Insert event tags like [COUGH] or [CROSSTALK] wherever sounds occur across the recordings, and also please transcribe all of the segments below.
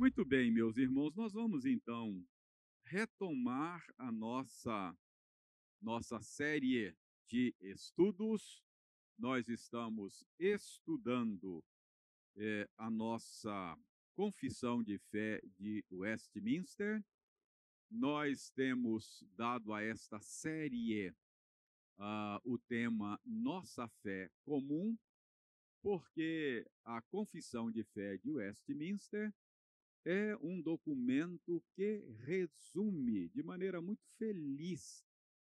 Muito bem, meus irmãos, nós vamos então retomar a nossa nossa série de estudos. Nós estamos estudando é, a nossa confissão de fé de Westminster. Nós temos dado a esta série uh, o tema Nossa Fé Comum, porque a confissão de fé de Westminster é um documento que resume de maneira muito feliz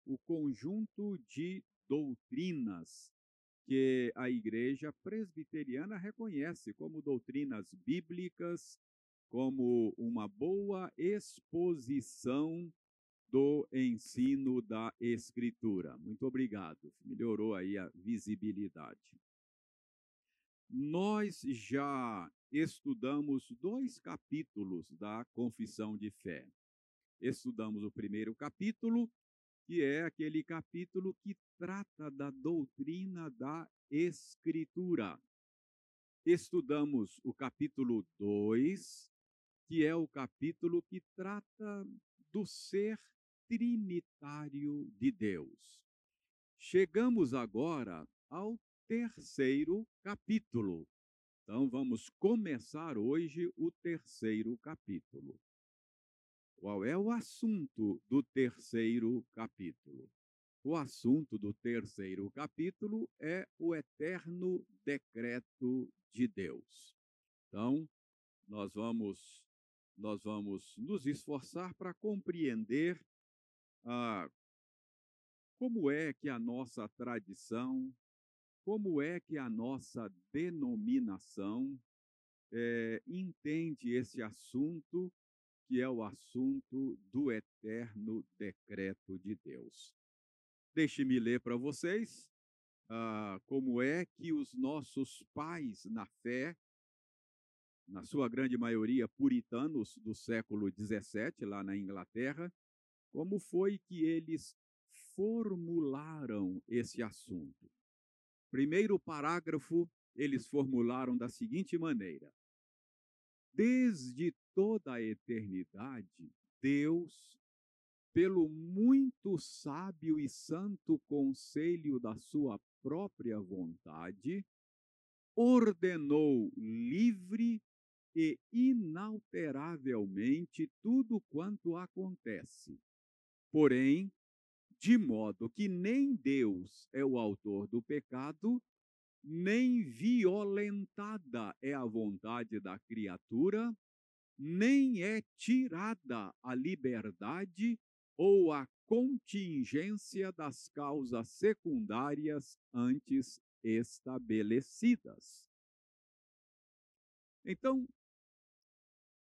o conjunto de doutrinas que a Igreja Presbiteriana reconhece como doutrinas bíblicas, como uma boa exposição do ensino da Escritura. Muito obrigado, melhorou aí a visibilidade. Nós já estudamos dois capítulos da Confissão de Fé. Estudamos o primeiro capítulo, que é aquele capítulo que trata da doutrina da Escritura. Estudamos o capítulo 2, que é o capítulo que trata do ser trinitário de Deus. Chegamos agora ao terceiro capítulo. Então, vamos começar hoje o terceiro capítulo. Qual é o assunto do terceiro capítulo? O assunto do terceiro capítulo é o eterno decreto de Deus. Então, nós vamos nós vamos nos esforçar para compreender ah, como é que a nossa tradição, como é que a nossa denominação é, entende esse assunto, que é o assunto do eterno decreto de Deus. Deixe-me ler para vocês ah, como é que os nossos pais na fé, na sua grande maioria puritanos do século XVII, lá na Inglaterra, como foi que eles formularam esse assunto. Primeiro parágrafo, eles formularam da seguinte maneira: Desde toda a eternidade, Deus, pelo muito sábio e santo conselho da sua própria vontade, ordenou livre e inalteravelmente tudo quanto acontece. Porém, de modo que nem Deus é o autor do pecado, nem violentada é a vontade da criatura, nem é tirada a liberdade ou a contingência das causas secundárias antes estabelecidas. Então,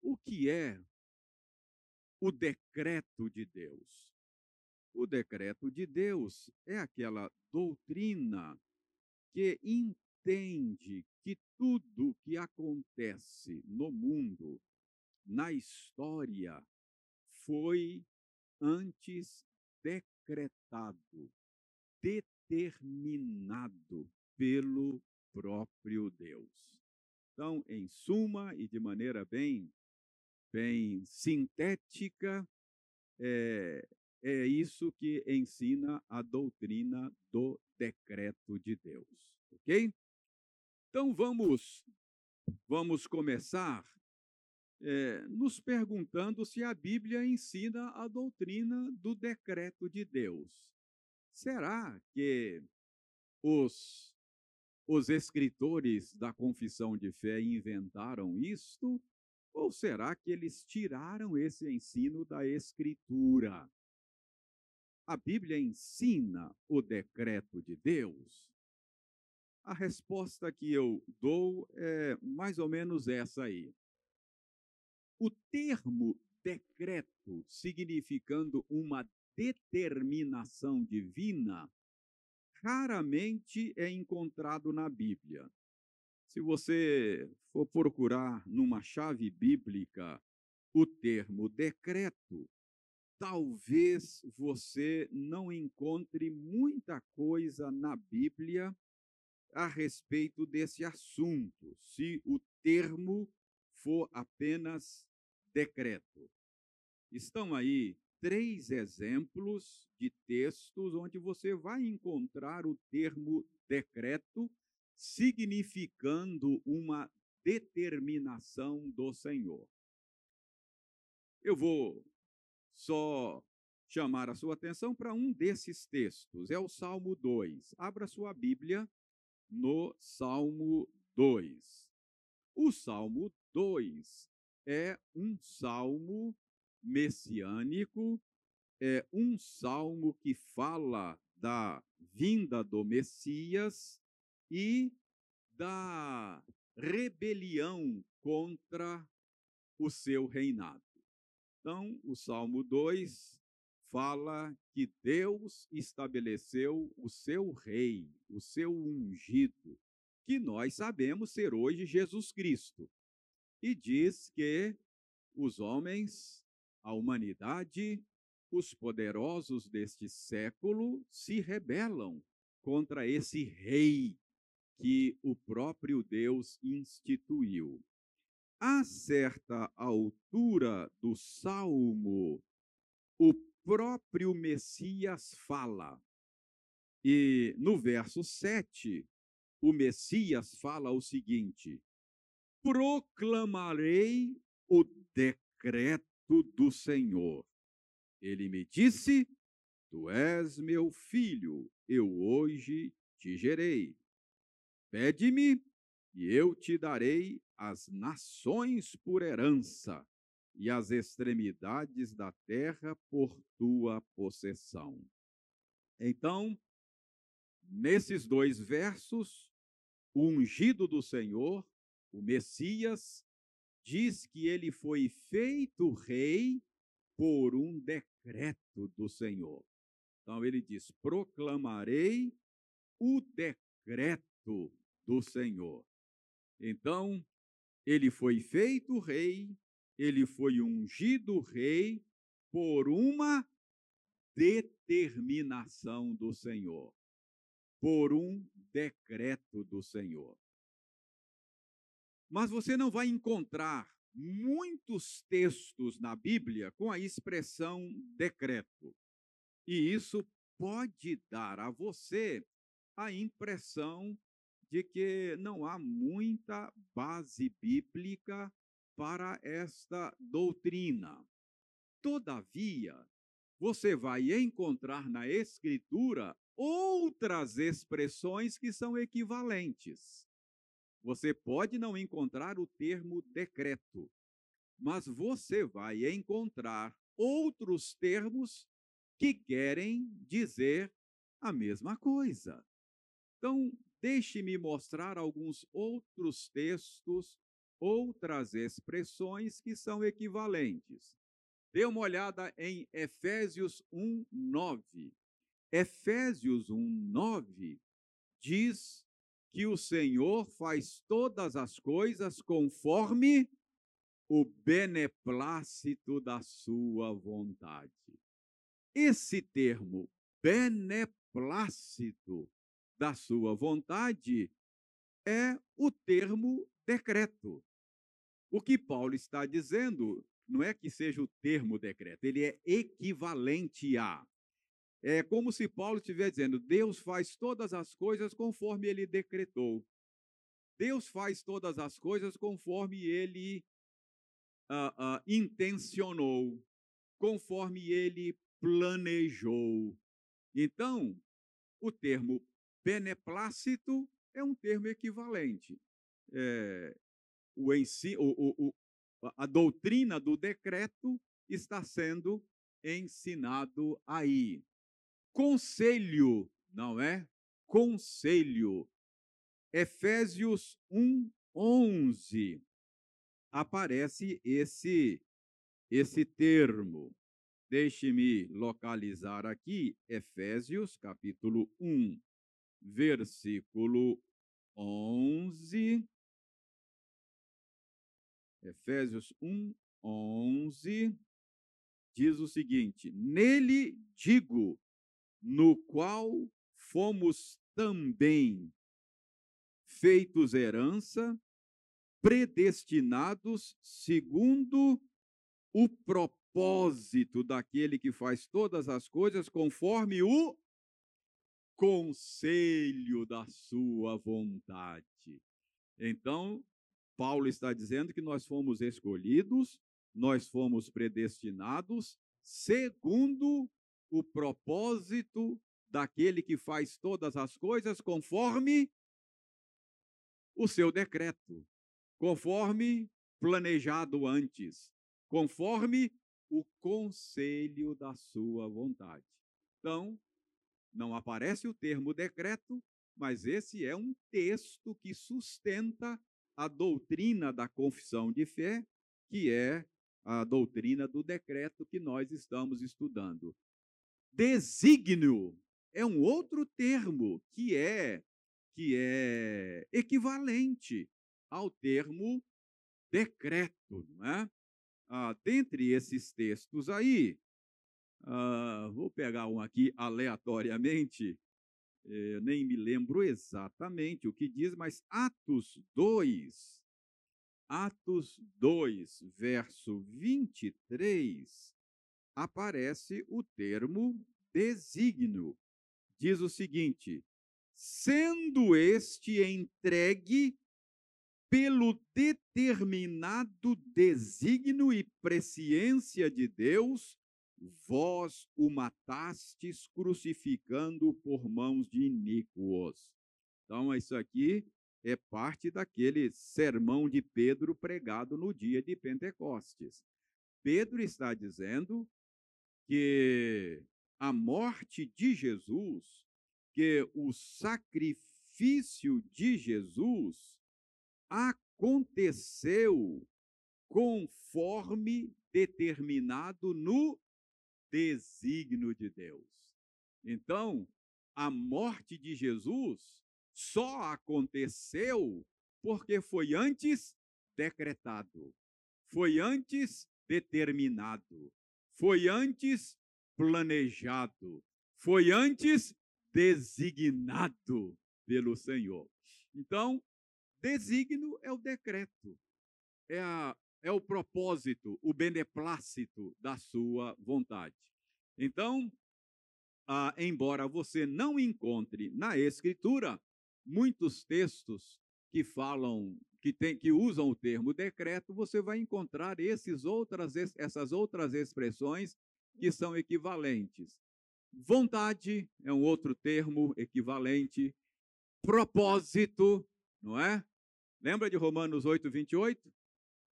o que é o decreto de Deus? O decreto de Deus é aquela doutrina que entende que tudo que acontece no mundo, na história, foi antes decretado, determinado pelo próprio Deus. Então, em suma e de maneira bem, bem sintética, é, é isso que ensina a doutrina do decreto de Deus, ok? Então vamos, vamos começar é, nos perguntando se a Bíblia ensina a doutrina do decreto de Deus. Será que os, os escritores da confissão de fé inventaram isto? Ou será que eles tiraram esse ensino da Escritura? A Bíblia ensina o decreto de Deus? A resposta que eu dou é mais ou menos essa aí. O termo decreto, significando uma determinação divina, raramente é encontrado na Bíblia. Se você for procurar numa chave bíblica o termo decreto, talvez você não encontre muita coisa na Bíblia a respeito desse assunto, se o termo for apenas decreto. Estão aí três exemplos de textos onde você vai encontrar o termo decreto significando uma determinação do Senhor. Eu vou só chamar a sua atenção para um desses textos, é o Salmo 2. Abra sua Bíblia no Salmo 2. O Salmo 2 é um salmo messiânico, é um salmo que fala da vinda do Messias e da rebelião contra o seu reinado. Então, o Salmo 2 fala que Deus estabeleceu o seu rei, o seu ungido, que nós sabemos ser hoje Jesus Cristo. E diz que os homens, a humanidade, os poderosos deste século se rebelam contra esse rei que o próprio Deus instituiu. A certa altura do salmo, o próprio Messias fala. E no verso 7, o Messias fala o seguinte: Proclamarei o decreto do Senhor. Ele me disse: Tu és meu filho, eu hoje te gerei. Pede-me, e eu te darei as nações por herança e as extremidades da terra por tua possessão. Então, nesses dois versos, o ungido do Senhor, o Messias, diz que ele foi feito rei por um decreto do Senhor. Então ele diz: proclamarei o decreto do Senhor. Então, ele foi feito rei ele foi ungido rei por uma determinação do Senhor, por um decreto do Senhor. Mas você não vai encontrar muitos textos na Bíblia com a expressão decreto. E isso pode dar a você a impressão de que não há muita base bíblica para esta doutrina. Todavia, você vai encontrar na Escritura outras expressões que são equivalentes. Você pode não encontrar o termo decreto, mas você vai encontrar outros termos que querem dizer a mesma coisa. Então, deixe-me mostrar alguns outros textos outras expressões que são equivalentes. Dê uma olhada em Efésios 1, 9. Efésios 1, 9 diz que o Senhor faz todas as coisas conforme o beneplácito da sua vontade. Esse termo, beneplácito da sua vontade, é o termo decreto. O que Paulo está dizendo não é que seja o termo decreto, ele é equivalente a. É como se Paulo estivesse dizendo: Deus faz todas as coisas conforme ele decretou. Deus faz todas as coisas conforme ele uh, uh, intencionou, conforme ele planejou. Então, o termo beneplácito é um termo equivalente. É, o ensino, o, o, a doutrina do decreto está sendo ensinado aí. Conselho, não é? Conselho. Efésios 1, 11. Aparece esse, esse termo. Deixe-me localizar aqui, Efésios, capítulo 1, versículo 11. Efésios 1, 11, diz o seguinte: Nele digo, no qual fomos também feitos herança, predestinados segundo o propósito daquele que faz todas as coisas conforme o conselho da sua vontade. Então, Paulo está dizendo que nós fomos escolhidos, nós fomos predestinados segundo o propósito daquele que faz todas as coisas conforme o seu decreto, conforme planejado antes, conforme o conselho da sua vontade. Então, não aparece o termo decreto, mas esse é um texto que sustenta a doutrina da confissão de fé, que é a doutrina do decreto que nós estamos estudando. Desígnio é um outro termo que é que é equivalente ao termo decreto, não é? Ah, dentre esses textos aí, ah, vou pegar um aqui aleatoriamente, eh, nem me lembro exatamente o que diz, mas Atos 2, Atos 2, verso 23, aparece o termo desígnio. Diz o seguinte: sendo este entregue pelo determinado desígnio e presciência de Deus, vós o matastes crucificando por mãos de iníquos. Então, isso aqui é parte daquele sermão de Pedro pregado no dia de Pentecostes. Pedro está dizendo que a morte de Jesus, que o sacrifício de Jesus aconteceu conforme determinado no desígnio de Deus. Então, a morte de Jesus só aconteceu porque foi antes decretado, foi antes determinado, foi antes planejado, foi antes designado pelo Senhor. Então, Desígnio é o decreto, é, a, é o propósito, o beneplácito da sua vontade. Então, ah, embora você não encontre na Escritura muitos textos que falam, que, tem, que usam o termo decreto, você vai encontrar esses outras, essas outras expressões que são equivalentes. Vontade é um outro termo equivalente. Propósito, não é? Lembra de Romanos 8, 28?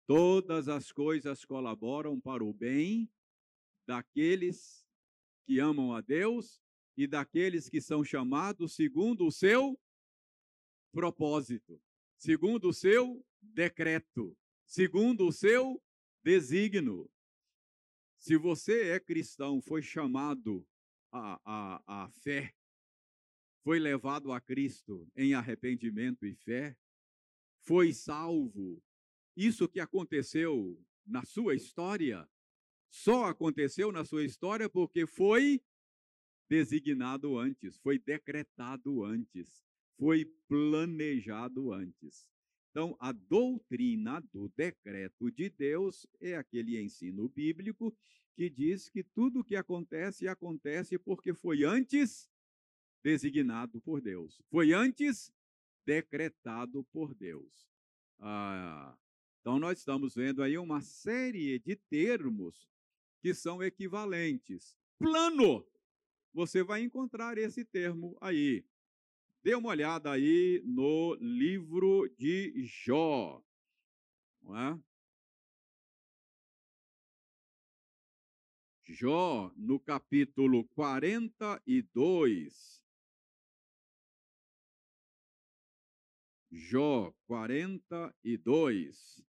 Todas as coisas colaboram para o bem daqueles que amam a Deus e daqueles que são chamados segundo o seu propósito, segundo o seu decreto, segundo o seu desígnio. Se você é cristão, foi chamado à, à, à fé, foi levado a Cristo em arrependimento e fé, foi salvo. Isso que aconteceu na sua história só aconteceu na sua história porque foi designado antes, foi decretado antes, foi planejado antes. Então, a doutrina do decreto de Deus é aquele ensino bíblico que diz que tudo o que acontece, acontece porque foi antes designado por Deus. Foi antes decretado por Deus. Ah, então, nós estamos vendo aí uma série de termos que são equivalentes. Plano, você vai encontrar esse termo aí. Dê uma olhada aí no livro de Jó. Não é? Jó, no capítulo 42, Jó 42,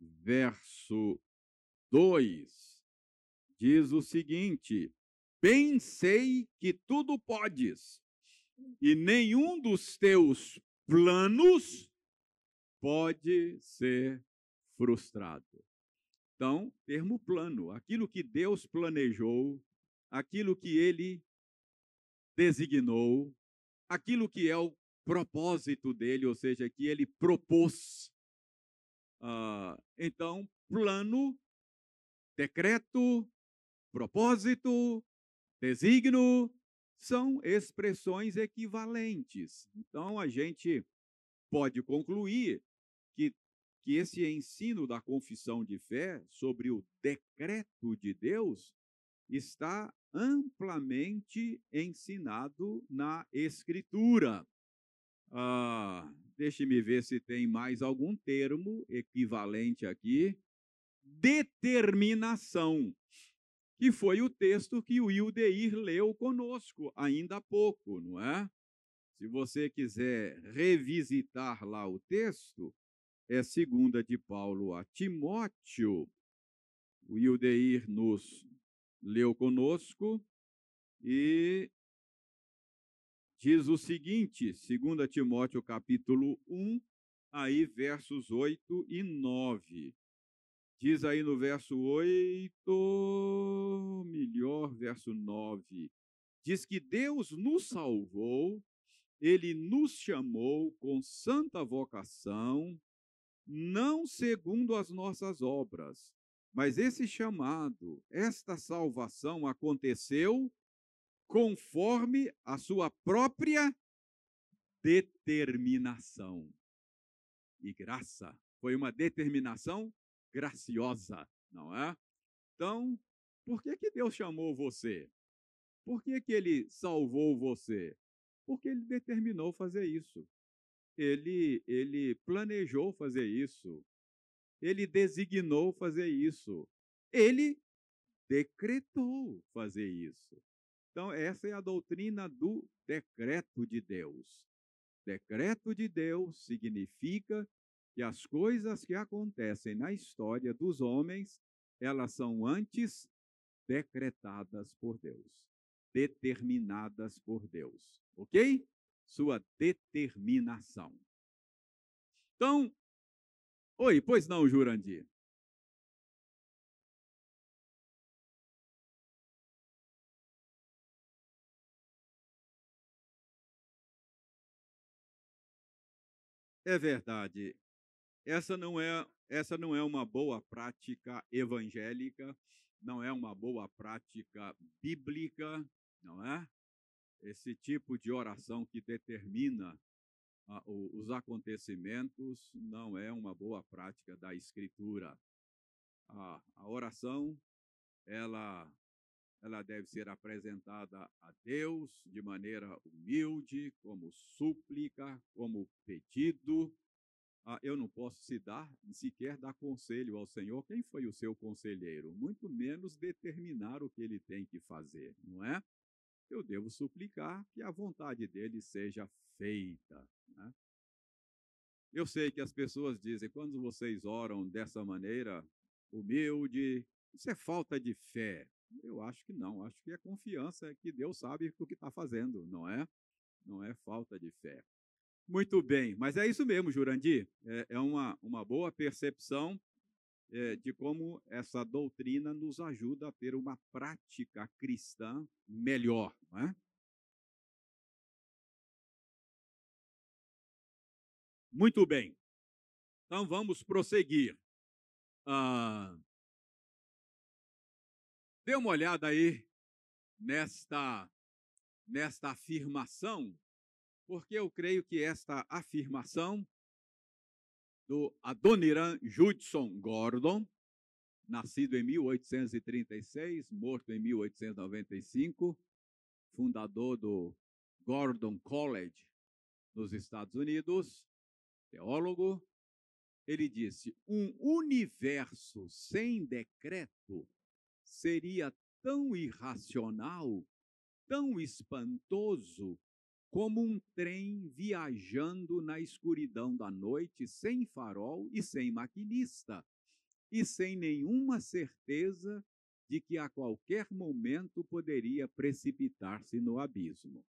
verso 2, diz o seguinte: Bem sei que tudo podes, e nenhum dos teus planos pode ser frustrado. Então, termo plano, aquilo que Deus planejou, aquilo que ele designou, aquilo que é o propósito dele, ou seja, que ele propôs. Ah, então, plano decreto, propósito, designo são expressões equivalentes. Então a gente pode concluir que, que esse ensino da confissão de fé sobre o decreto de Deus está amplamente ensinado na Escritura. Ah, Deixe-me ver se tem mais algum termo equivalente aqui. Determinação, que foi o texto que o Ildeir leu conosco ainda há pouco, não é? Se você quiser revisitar lá o texto, é segunda de Paulo a Timóteo. O Ildeir nos leu conosco e diz o seguinte, 2 Timóteo capítulo 1, aí versos 8 e 9. Diz aí no verso 8, melhor, verso 9. Diz que Deus nos salvou, ele nos chamou com santa vocação, não segundo as nossas obras, mas esse chamado, esta salvação aconteceu conforme a sua própria determinação. E graça foi uma determinação graciosa, não é? Então, por que, que Deus chamou você? Por que, que ele salvou você? Porque ele determinou fazer isso. Ele, ele planejou fazer isso. Ele designou fazer isso. Ele decretou fazer isso. Então, essa é a doutrina do decreto de Deus. Decreto de Deus significa que as coisas que acontecem na história dos homens, elas são antes decretadas por Deus, determinadas por Deus, ok? Sua determinação. Então, oi, pois não, Jurandir? É verdade. Essa não é essa não é uma boa prática evangélica, não é uma boa prática bíblica, não é? Esse tipo de oração que determina os acontecimentos não é uma boa prática da Escritura. a oração, ela ela deve ser apresentada a Deus de maneira humilde, como súplica, como pedido. Ah, eu não posso se dar, sequer dar conselho ao Senhor. Quem foi o seu conselheiro? Muito menos determinar o que ele tem que fazer, não é? Eu devo suplicar que a vontade dele seja feita. Né? Eu sei que as pessoas dizem, quando vocês oram dessa maneira, humilde, isso é falta de fé. Eu acho que não, acho que é confiança que Deus sabe o que está fazendo, não é? Não é falta de fé. Muito bem, mas é isso mesmo, Jurandir. É, é uma, uma boa percepção é, de como essa doutrina nos ajuda a ter uma prática cristã melhor, não é? Muito bem. Então vamos prosseguir. Ah, Dê uma olhada aí nesta, nesta afirmação, porque eu creio que esta afirmação do Adoniran Judson Gordon, nascido em 1836, morto em 1895, fundador do Gordon College nos Estados Unidos, teólogo, ele disse: um universo sem decreto seria tão irracional, tão espantoso, como um trem viajando na escuridão da noite, sem farol e sem maquinista, e sem nenhuma certeza de que a qualquer momento poderia precipitar-se no abismo.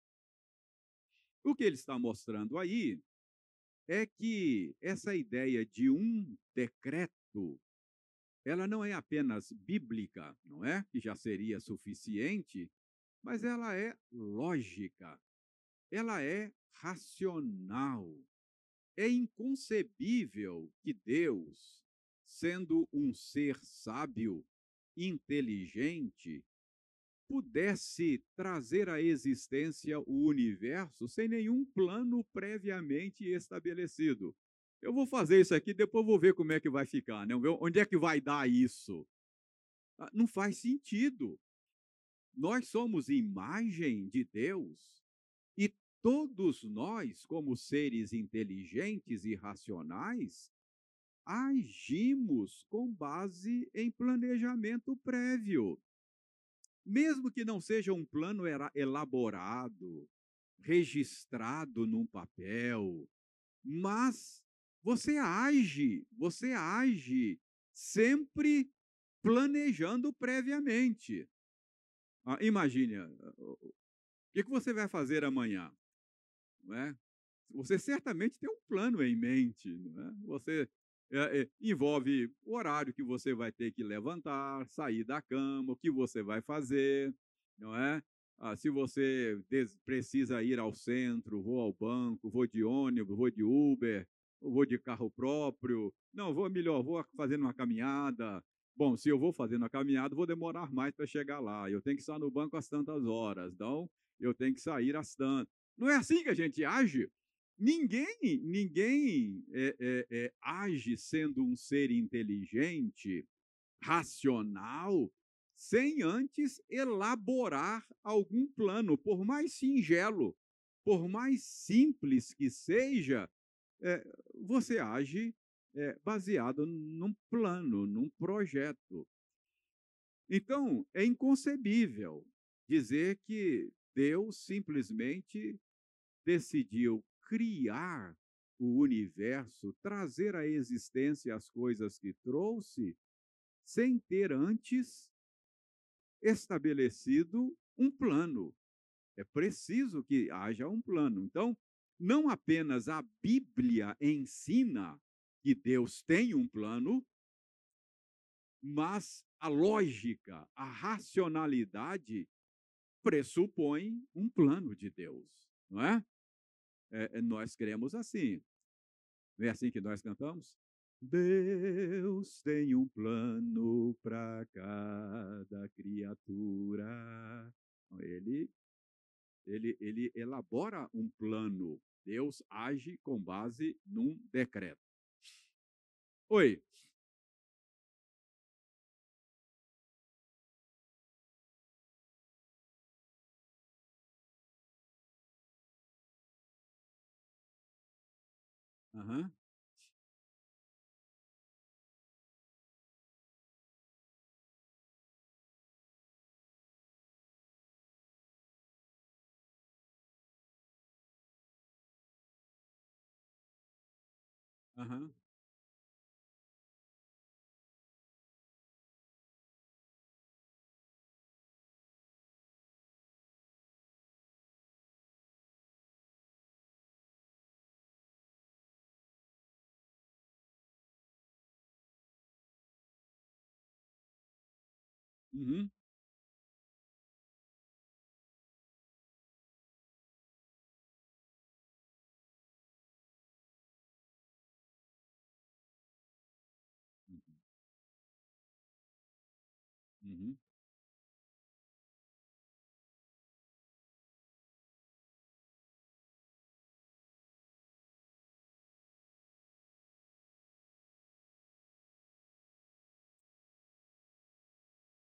O que ele está mostrando aí é que essa ideia de um decreto ela não é apenas bíblica, não é? Que já seria suficiente, mas ela é lógica, ela é racional. É inconcebível que Deus, sendo um ser sábio, inteligente pudesse trazer à existência o universo sem nenhum plano previamente estabelecido. Eu vou fazer isso aqui, depois vou ver como é que vai ficar, né? Onde é que vai dar isso? Ah, não faz sentido. Nós somos imagem de Deus e todos nós, como seres inteligentes e racionais, agimos com base em planejamento prévio. Mesmo que não seja um plano elaborado, registrado num papel, mas você age, você age sempre planejando previamente. Ah, imagine, ah, o que, que você vai fazer amanhã? Não é? Você certamente tem um plano em mente, não é? Você é, é, envolve o horário que você vai ter que levantar, sair da cama, o que você vai fazer, não é? Ah, se você precisa ir ao centro, vou ao banco, vou de ônibus, vou de Uber, vou de carro próprio, não, vou melhor, vou fazendo uma caminhada. Bom, se eu vou fazendo a caminhada, vou demorar mais para chegar lá. Eu tenho que estar no banco às tantas horas, então eu tenho que sair às tantas. Não é assim que a gente age? Ninguém, ninguém é, é, é, age sendo um ser inteligente, racional, sem antes elaborar algum plano, por mais singelo, por mais simples que seja, é, você age é, baseado num plano, num projeto. Então, é inconcebível dizer que Deus simplesmente decidiu criar o universo, trazer à existência as coisas que trouxe, sem ter antes estabelecido um plano. É preciso que haja um plano. Então, não apenas a Bíblia ensina que Deus tem um plano, mas a lógica, a racionalidade pressupõe um plano de Deus, não é? é, nós cremos assim. Não é assim que nós cantamos? Deus tem um plano para cada criatura. Ele, ele, ele elabora um plano. Deus age com base num decreto. Oi. Aham. Aham. Uhum. Uhum.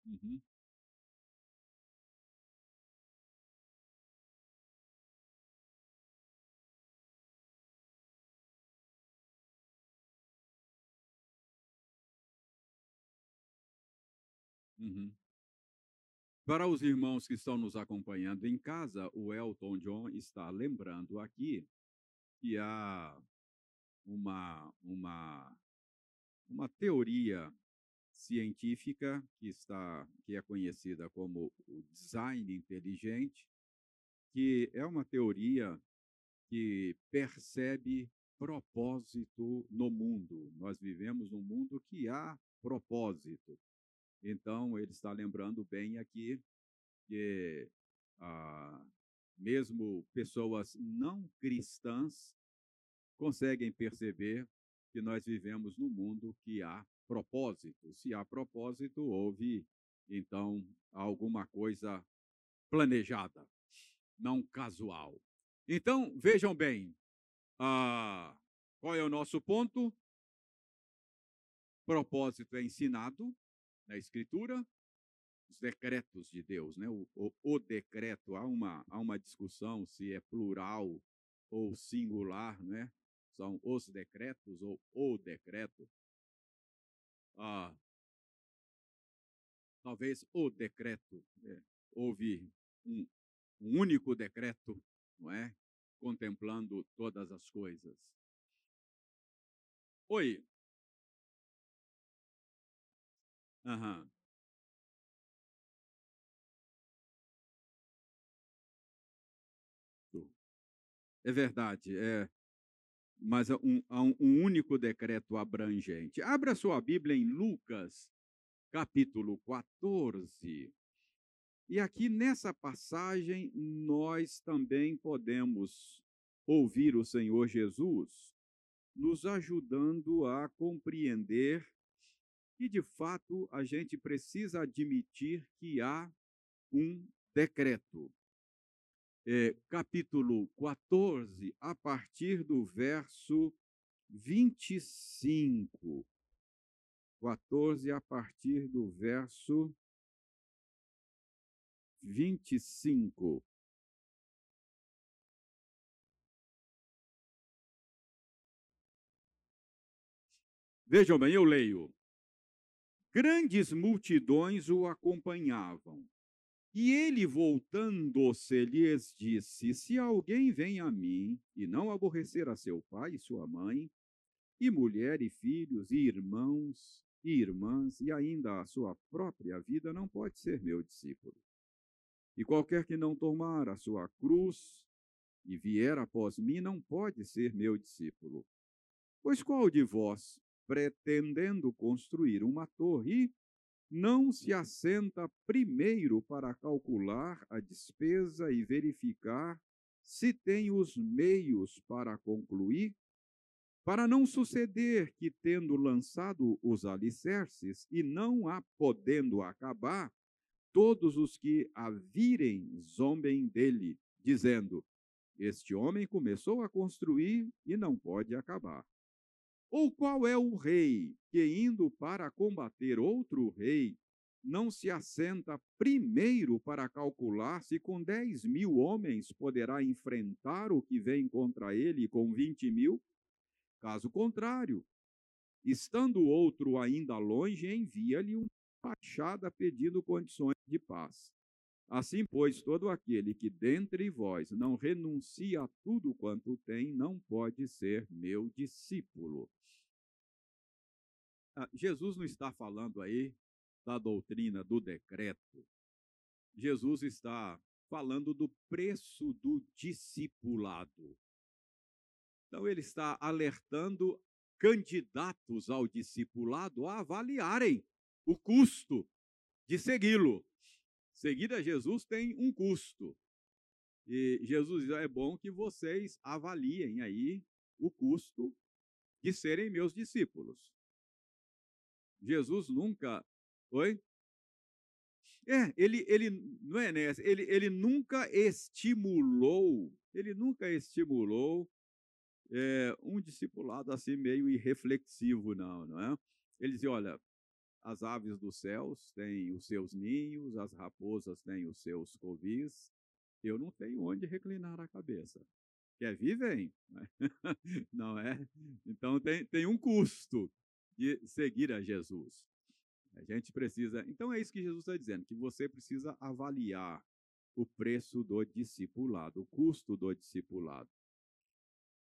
Uhum. Uhum. Para os irmãos que estão nos acompanhando em casa, o Elton John está lembrando aqui que há uma, uma, uma teoria científica que está que é conhecida como o design inteligente, que é uma teoria que percebe propósito no mundo. Nós vivemos num mundo que há propósito. Então, ele está lembrando bem aqui que ah, mesmo pessoas não cristãs conseguem perceber que nós vivemos num mundo que há propósito. Se há propósito, houve então alguma coisa planejada, não casual. Então, vejam bem, ah, qual é o nosso ponto? Propósito é ensinado na Escritura, os decretos de Deus, né? O, o, o, decreto, há uma, há uma discussão se é plural ou singular, né? São os decretos ou o decreto. Ah, talvez o decreto, é, houve um, um único decreto, não é? Contemplando todas as coisas. Oi. É verdade, é. Mas um, há um único decreto abrangente. Abra sua Bíblia em Lucas, capítulo 14. E aqui nessa passagem nós também podemos ouvir o Senhor Jesus nos ajudando a compreender que de fato a gente precisa admitir que há um decreto é, capítulo 14, a partir do verso 25. 14, a partir do verso 25. Vejam bem, eu leio. Grandes multidões o acompanhavam e ele, voltando-se, lhes disse: Se alguém vem a mim e não aborrecer a seu pai e sua mãe, e mulher e filhos, e irmãos e irmãs, e ainda a sua própria vida, não pode ser meu discípulo. E qualquer que não tomar a sua cruz e vier após mim, não pode ser meu discípulo. Pois qual de vós, pretendendo construir uma torre, não se assenta primeiro para calcular a despesa e verificar se tem os meios para concluir, para não suceder que, tendo lançado os alicerces e não a podendo acabar, todos os que a virem zombem dele, dizendo: Este homem começou a construir e não pode acabar. Ou qual é o rei que, indo para combater outro rei, não se assenta primeiro para calcular se com dez mil homens poderá enfrentar o que vem contra ele com vinte mil? Caso contrário, estando outro ainda longe, envia-lhe uma fachada pedindo condições de paz. Assim, pois, todo aquele que dentre vós não renuncia a tudo quanto tem, não pode ser meu discípulo. Ah, Jesus não está falando aí da doutrina do decreto. Jesus está falando do preço do discipulado. Então, ele está alertando candidatos ao discipulado a avaliarem o custo de segui-lo. Seguir a Jesus tem um custo. E Jesus diz: é bom que vocês avaliem aí o custo de serem meus discípulos. Jesus nunca. Oi? É, ele, ele não é nessa, ele, ele nunca estimulou, ele nunca estimulou é, um discipulado assim meio irreflexivo, não, não é? Ele dizia, olha, as aves dos céus têm os seus ninhos, as raposas têm os seus covis, eu não tenho onde reclinar a cabeça. Quer vir, vem. [LAUGHS] Não é? Então tem, tem um custo de seguir a Jesus. A gente precisa. Então é isso que Jesus está dizendo, que você precisa avaliar o preço do discipulado, o custo do discipulado.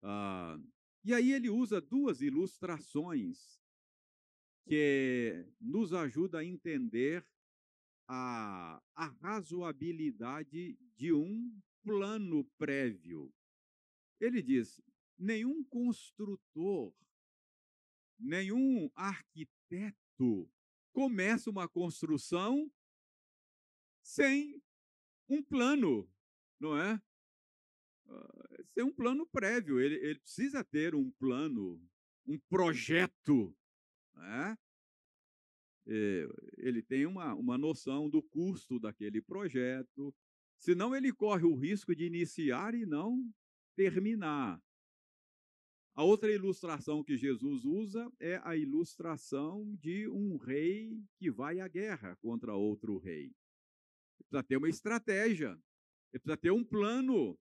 Ah, e aí ele usa duas ilustrações que nos ajuda a entender a, a razoabilidade de um plano prévio. Ele diz: nenhum construtor nenhum arquiteto começa uma construção sem um plano, não é? Ah, sem um plano prévio. Ele, ele precisa ter um plano, um projeto, né? ele tem uma, uma noção do custo daquele projeto, senão ele corre o risco de iniciar e não terminar. A outra ilustração que Jesus usa é a ilustração de um rei que vai à guerra contra outro rei. Ele precisa ter uma estratégia, ele precisa ter um plano,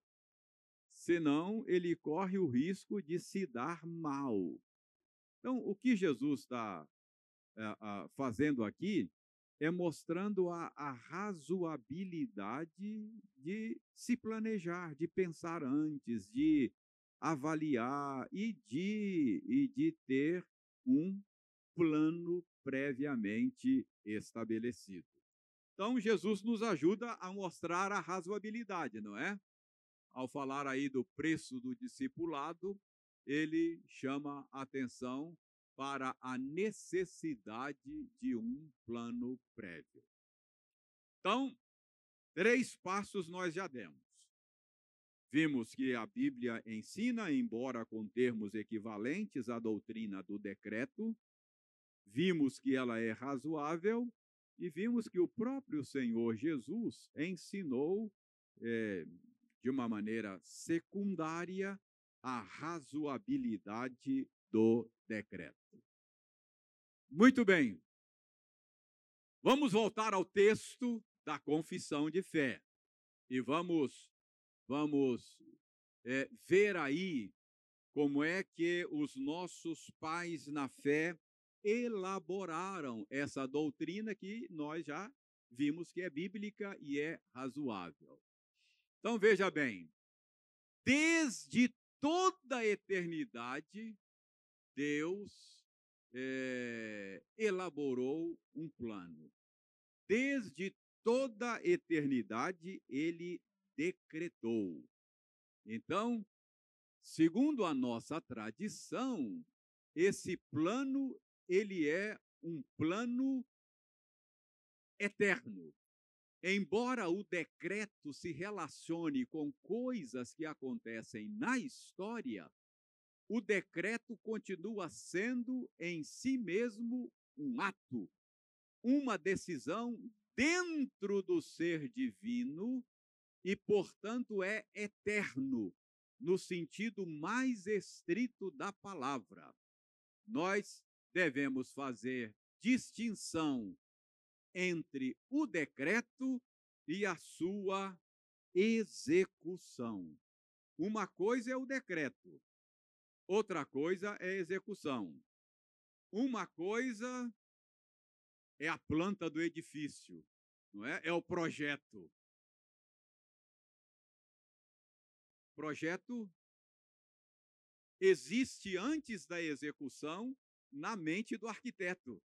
senão ele corre o risco de se dar mal. Então, o que Jesus está é, fazendo aqui é mostrando a, a razoabilidade de se planejar, de pensar antes, de avaliar e de, e de ter um plano previamente estabelecido. Então, Jesus nos ajuda a mostrar a razoabilidade, não é? Ao falar aí do preço do discipulado, ele chama atenção para a necessidade de um plano prévio. Então, três passos nós já demos. Vimos que a Bíblia ensina, embora com termos equivalentes à doutrina do decreto, vimos que ela é razoável e vimos que o próprio Senhor Jesus ensinou é, de uma maneira secundária a razoabilidade do decreto. Muito bem. Vamos voltar ao texto da confissão de fé e vamos vamos é, ver aí como é que os nossos pais na fé elaboraram essa doutrina que nós já vimos que é bíblica e é razoável. Então veja bem, desde toda a eternidade, Deus é, elaborou um plano. Desde toda a eternidade, ele decretou. Então, segundo a nossa tradição, esse plano ele é um plano eterno. Embora o decreto se relacione com coisas que acontecem na história, o decreto continua sendo em si mesmo um ato, uma decisão dentro do ser divino e, portanto, é eterno, no sentido mais estrito da palavra. Nós devemos fazer distinção entre o decreto e a sua execução. Uma coisa é o decreto, outra coisa é a execução. Uma coisa é a planta do edifício, não é? É o projeto. Projeto existe antes da execução na mente do arquiteto.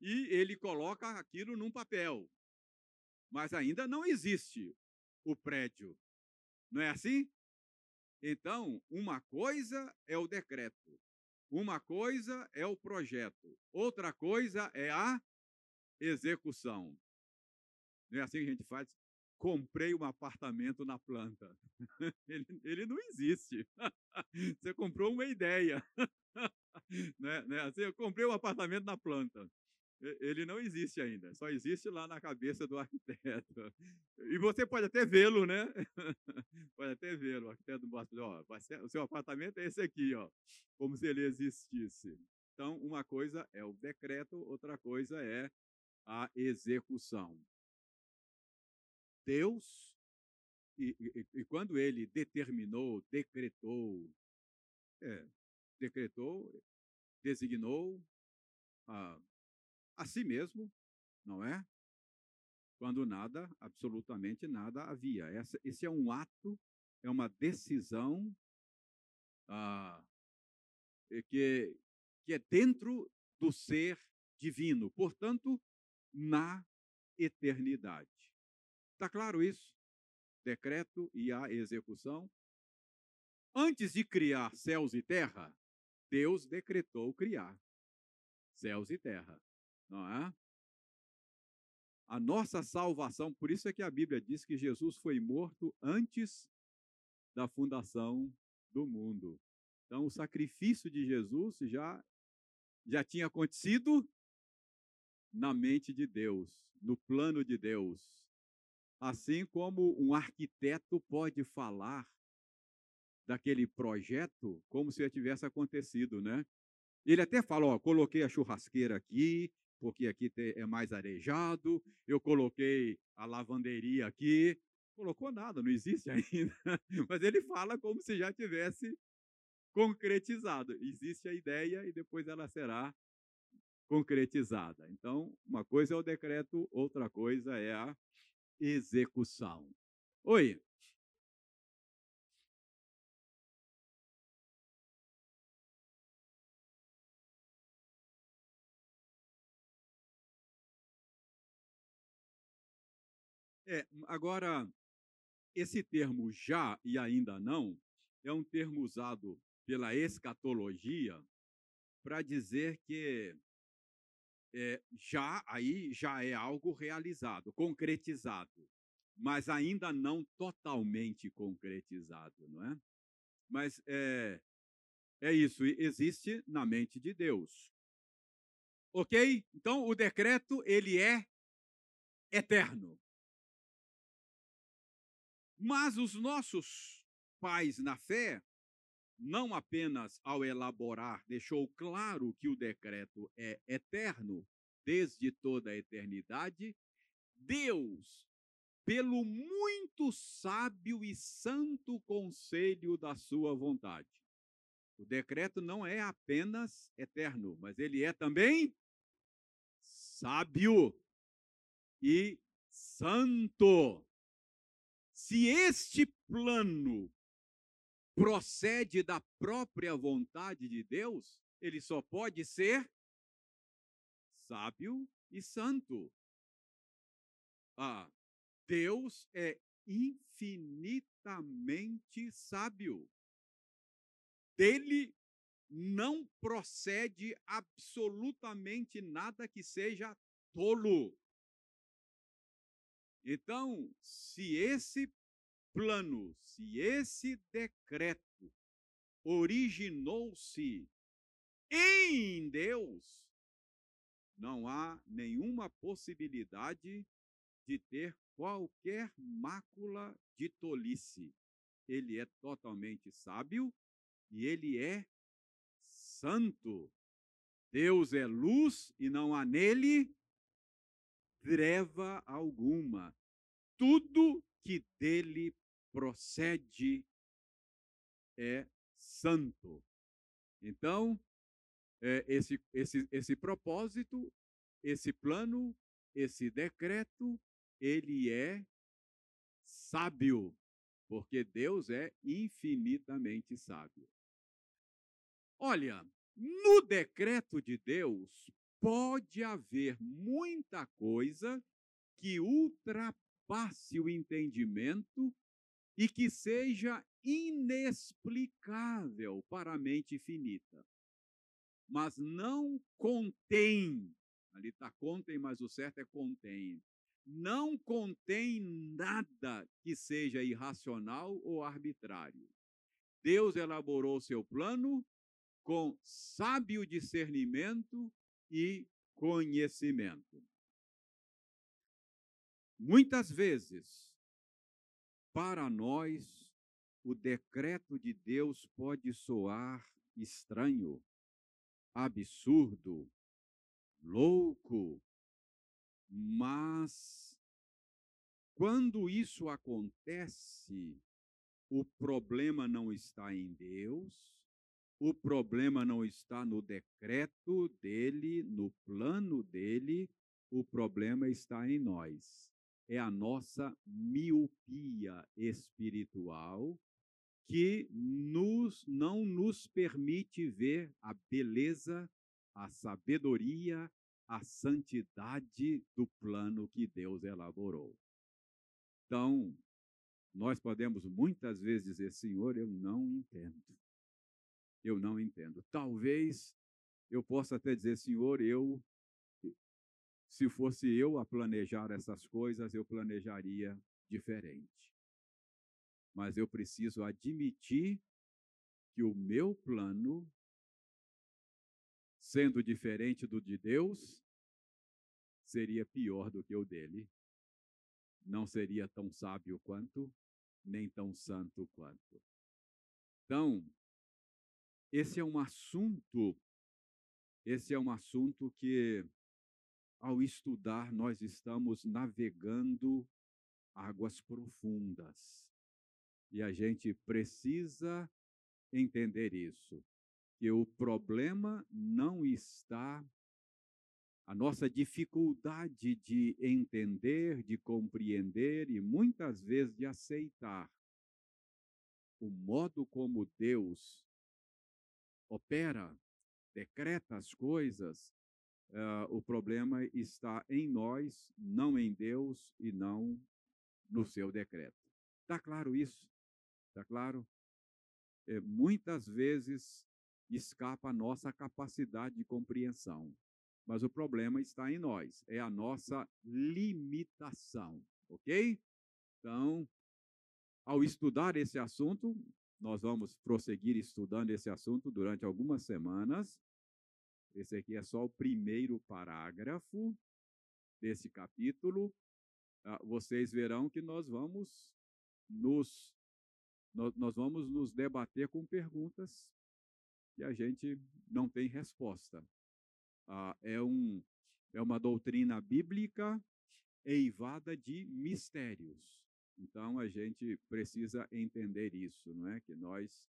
E ele coloca aquilo num papel. Mas ainda não existe o prédio. Não é assim? Então, uma coisa é o decreto, uma coisa é o projeto, outra coisa é a execução. Não é assim que a gente faz? Comprei um apartamento na planta. [LAUGHS] Ele, ele não existe. [LAUGHS] Você comprou uma ideia. [LAUGHS] Né? Né? Assim, eu comprei um apartamento na planta. Ele não existe ainda, só existe lá na cabeça do arquiteto. E você pode até vê-lo, né? pode até vê-lo. O arquiteto mostra, ó, o seu apartamento é esse aqui, ó, como se ele existisse. Então, uma coisa é o decreto, outra coisa é a execução. Deus, e, e, e quando ele determinou, decretou, é, decretou, designou, ah, a si mesmo, não é? Quando nada, absolutamente nada havia. Essa, esse é um ato, é uma decisão ah, que, que é dentro do ser divino, portanto, na eternidade. Está claro isso? Decreto e a execução. Antes de criar céus e terra, Deus decretou criar céus e terra não é? A nossa salvação, por isso é que a Bíblia diz que Jesus foi morto antes da fundação do mundo. Então, o sacrifício de Jesus já, já tinha acontecido na mente de Deus, no plano de Deus. Assim como um arquiteto pode falar daquele projeto como se tivesse acontecido, né? Ele até fala, ó, coloquei a churrasqueira aqui, porque aqui é mais arejado, eu coloquei a lavanderia aqui, colocou nada, não existe [LAUGHS] ainda, mas ele fala como se já tivesse concretizado. Existe a ideia e depois ela será concretizada. Então, uma coisa é o decreto, outra coisa é a execução. Oi. É, agora, esse termo já e ainda não é um termo usado pela escatologia para dizer que é, já aí já é algo realizado, concretizado, mas ainda não totalmente concretizado, não é? Mas é, é isso, existe na mente de Deus. Ok? Então o decreto ele é eterno. Mas os nossos pais na fé não apenas ao elaborar, deixou claro que o decreto é eterno, desde toda a eternidade, Deus, pelo muito sábio e santo conselho da sua vontade. O decreto não é apenas eterno, mas ele é também sábio e santo. Se este plano procede da própria vontade de Deus, ele só pode ser sábio e santo. Ah, Deus é infinitamente sábio. Dele não procede absolutamente nada que seja tolo. Então, se esse plano, se esse decreto originou-se em Deus, não há nenhuma possibilidade de ter qualquer mácula de tolice. Ele é totalmente sábio e ele é santo. Deus é luz e não há nele treva alguma. Tudo que dele procede é santo. Então, é, esse, esse, esse propósito, esse plano, esse decreto, ele é sábio, porque Deus é infinitamente sábio. Olha, no decreto de Deus pode haver muita coisa que ultrapasse o entendimento e que seja inexplicável para a mente finita. Mas não contém, ali está contém, mas o certo é contém. Não contém nada que seja irracional ou arbitrário. Deus elaborou seu plano com sábio discernimento e conhecimento. Muitas vezes, para nós, o decreto de Deus pode soar estranho, absurdo, louco, mas quando isso acontece, o problema não está em Deus, o problema não está no decreto dele, no plano dele, o problema está em nós é a nossa miopia espiritual que nos, não nos permite ver a beleza, a sabedoria, a santidade do plano que Deus elaborou. Então, nós podemos muitas vezes dizer, Senhor, eu não entendo. Eu não entendo. Talvez eu possa até dizer, Senhor, eu se fosse eu a planejar essas coisas, eu planejaria diferente. Mas eu preciso admitir que o meu plano, sendo diferente do de Deus, seria pior do que o dele. Não seria tão sábio quanto, nem tão santo quanto. Então, esse é um assunto, esse é um assunto que, ao estudar, nós estamos navegando águas profundas. E a gente precisa entender isso, que o problema não está a nossa dificuldade de entender, de compreender e muitas vezes de aceitar o modo como Deus opera, decreta as coisas, uh, o problema está em nós, não em Deus e não no seu decreto. Está claro isso? Está claro? É, muitas vezes escapa a nossa capacidade de compreensão, mas o problema está em nós, é a nossa limitação, ok? Então, ao estudar esse assunto, nós vamos prosseguir estudando esse assunto durante algumas semanas. Esse aqui é só o primeiro parágrafo desse capítulo. Ah, vocês verão que nós vamos nos nós vamos nos debater com perguntas que a gente não tem resposta. Ah, é, um, é uma doutrina bíblica eivada de mistérios. Então a gente precisa entender isso, não é? Que nós,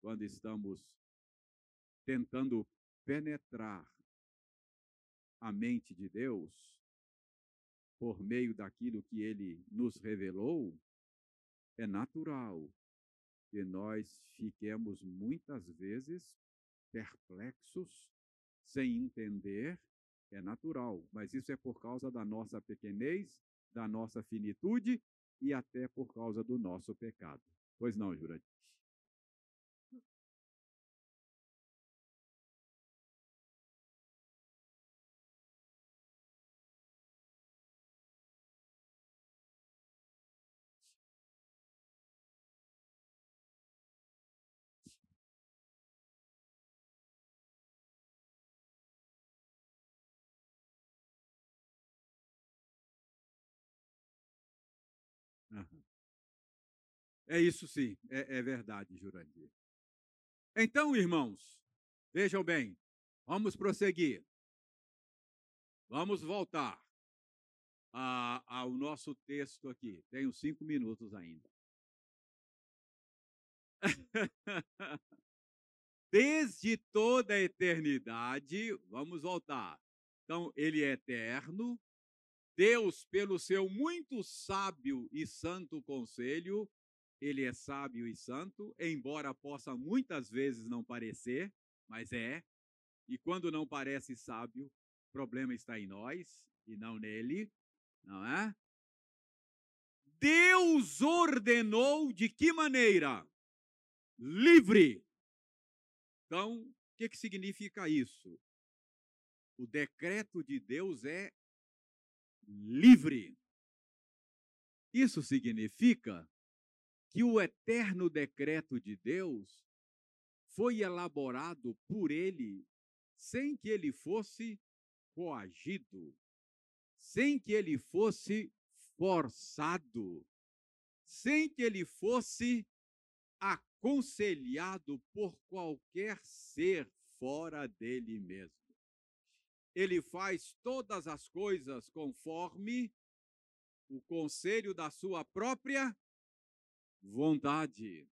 quando estamos tentando penetrar a mente de Deus por meio daquilo que ele nos revelou, é natural que nós fiquemos muitas vezes perplexos, sem entender, é natural, mas isso é por causa da nossa pequenez, da nossa finitude e até por causa do nosso pecado. Pois não, Jurandir? É isso sim, é, é verdade, Jurandir. Então, irmãos, vejam bem, vamos prosseguir. Vamos voltar a, ao nosso texto aqui. Tenho cinco minutos ainda. [LAUGHS] Desde toda a eternidade, vamos voltar. Então, ele é eterno, Deus, pelo seu muito sábio e santo conselho, ele é sábio e santo, embora possa muitas vezes não parecer, mas é. E quando não parece sábio, o problema está em nós e não nele, não é? Deus ordenou de que maneira? Livre. Então, o que, que significa isso? O decreto de Deus é livre. Isso significa que o eterno decreto de Deus foi elaborado por ele sem que ele fosse coagido, sem que ele fosse forçado, sem que ele fosse aconselhado por qualquer ser fora dele mesmo. Ele faz todas as coisas conforme o conselho da sua própria vontade.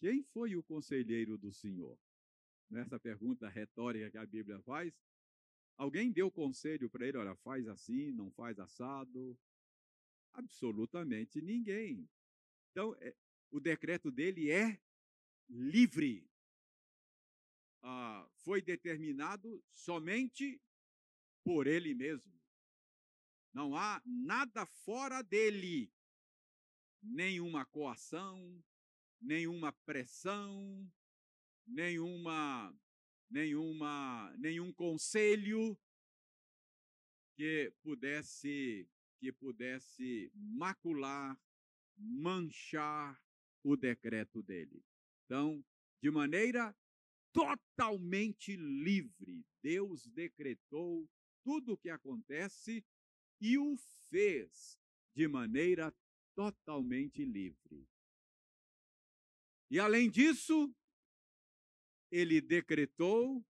Quem foi o conselheiro do Senhor? Nessa pergunta retórica que a Bíblia faz, alguém deu conselho para ele, olha, faz assim, não faz assado? Absolutamente ninguém. Então, é, o decreto dele é livre ah, foi determinado somente por ele mesmo. Não há nada fora dele, nenhuma coação, nenhuma pressão, nenhuma, nenhuma, nenhum conselho que pudesse que pudesse macular, manchar o decreto dele. Então, de maneira totalmente livre, Deus decretou tudo o que acontece e o fez de maneira totalmente livre. E além disso, ele decretou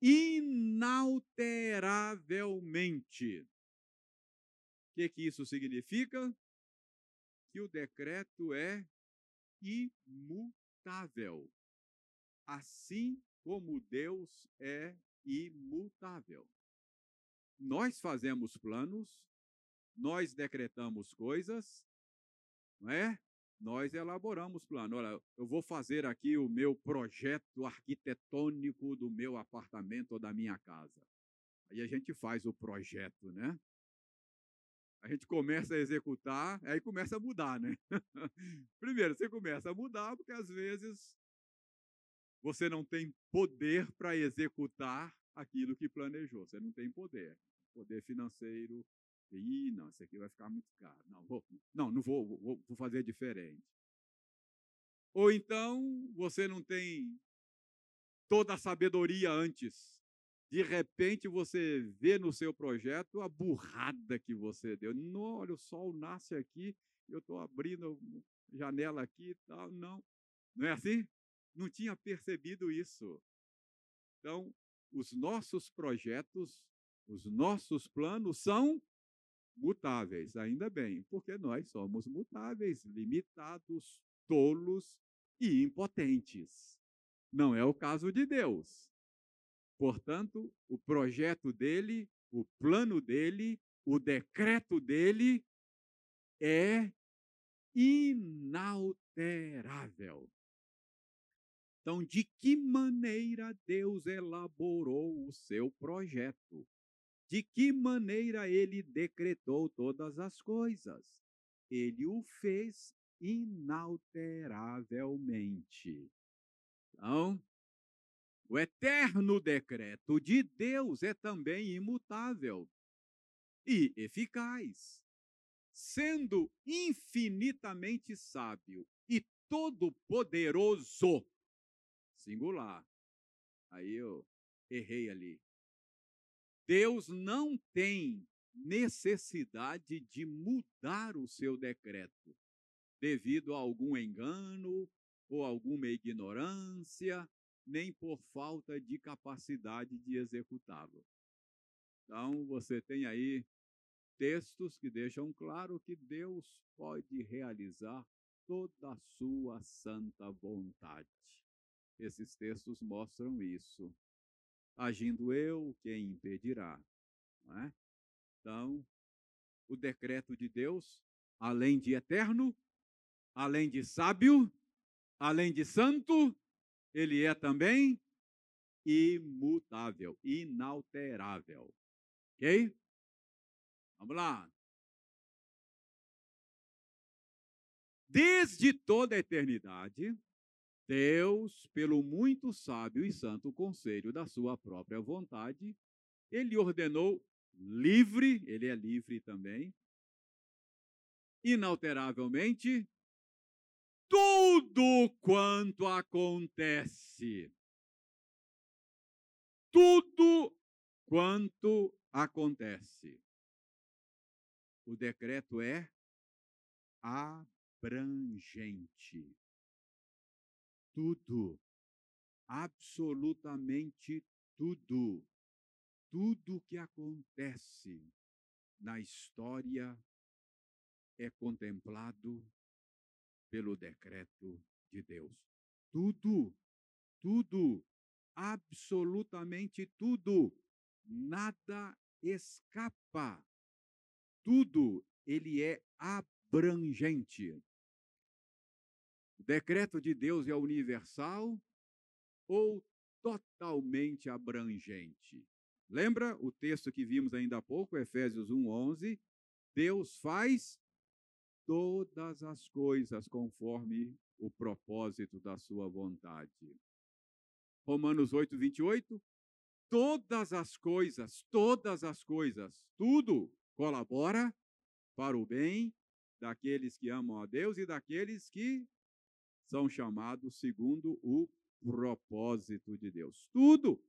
inalteravelmente. O que, que isso significa? Que o decreto é imutável, assim como Deus é imutável. Nós fazemos planos, nós decretamos coisas, não é? Nós elaboramos plano. Olha, eu vou fazer aqui o meu projeto arquitetônico do meu apartamento ou da minha casa. Aí a gente faz o projeto, né? A gente começa a executar, aí começa a mudar, né? [LAUGHS] Primeiro, você começa a mudar porque às vezes você não tem poder para executar aquilo que planejou. Você não tem poder. Poder financeiro. Ih, não, isso aqui vai ficar muito caro. Não, vou, não, não vou, vou, vou fazer diferente. Ou então você não tem toda a sabedoria antes. De repente você vê no seu projeto a burrada que você deu. Não, olha, o sol nasce aqui, eu estou abrindo janela aqui e tal. Não, não é assim? Não tinha percebido isso. Então, os nossos projetos, os nossos planos são mutáveis, ainda bem, porque nós somos mutáveis, limitados, tolos e impotentes. Não é o caso de Deus. Portanto, o projeto dele, o plano dele, o decreto dele é inalterável. Então, de que maneira Deus elaborou o seu projeto? De que maneira ele decretou todas as coisas? Ele o fez inalteravelmente. Então, o eterno decreto de Deus é também imutável e eficaz, sendo infinitamente sábio e todo-poderoso singular. Aí eu errei ali. Deus não tem necessidade de mudar o seu decreto devido a algum engano ou alguma ignorância, nem por falta de capacidade de executá-lo. Então, você tem aí textos que deixam claro que Deus pode realizar toda a sua santa vontade. Esses textos mostram isso. Agindo eu, quem impedirá? É? Então, o decreto de Deus, além de eterno, além de sábio, além de santo, ele é também imutável, inalterável. Ok? Vamos lá. Desde toda a eternidade, Deus, pelo muito sábio e santo conselho da sua própria vontade, ele ordenou livre, ele é livre também, inalteravelmente, tudo quanto acontece. Tudo quanto acontece. O decreto é abrangente tudo, absolutamente tudo, tudo que acontece na história é contemplado pelo decreto de Deus. Tudo, tudo, absolutamente tudo, nada escapa. Tudo, ele é abrangente. O decreto de Deus é universal ou totalmente abrangente? Lembra o texto que vimos ainda há pouco, Efésios 1:11? Deus faz todas as coisas conforme o propósito da sua vontade. Romanos 8, 28. Todas as coisas, todas as coisas, tudo colabora para o bem daqueles que amam a Deus e daqueles que são chamados segundo o propósito de Deus. Tudo,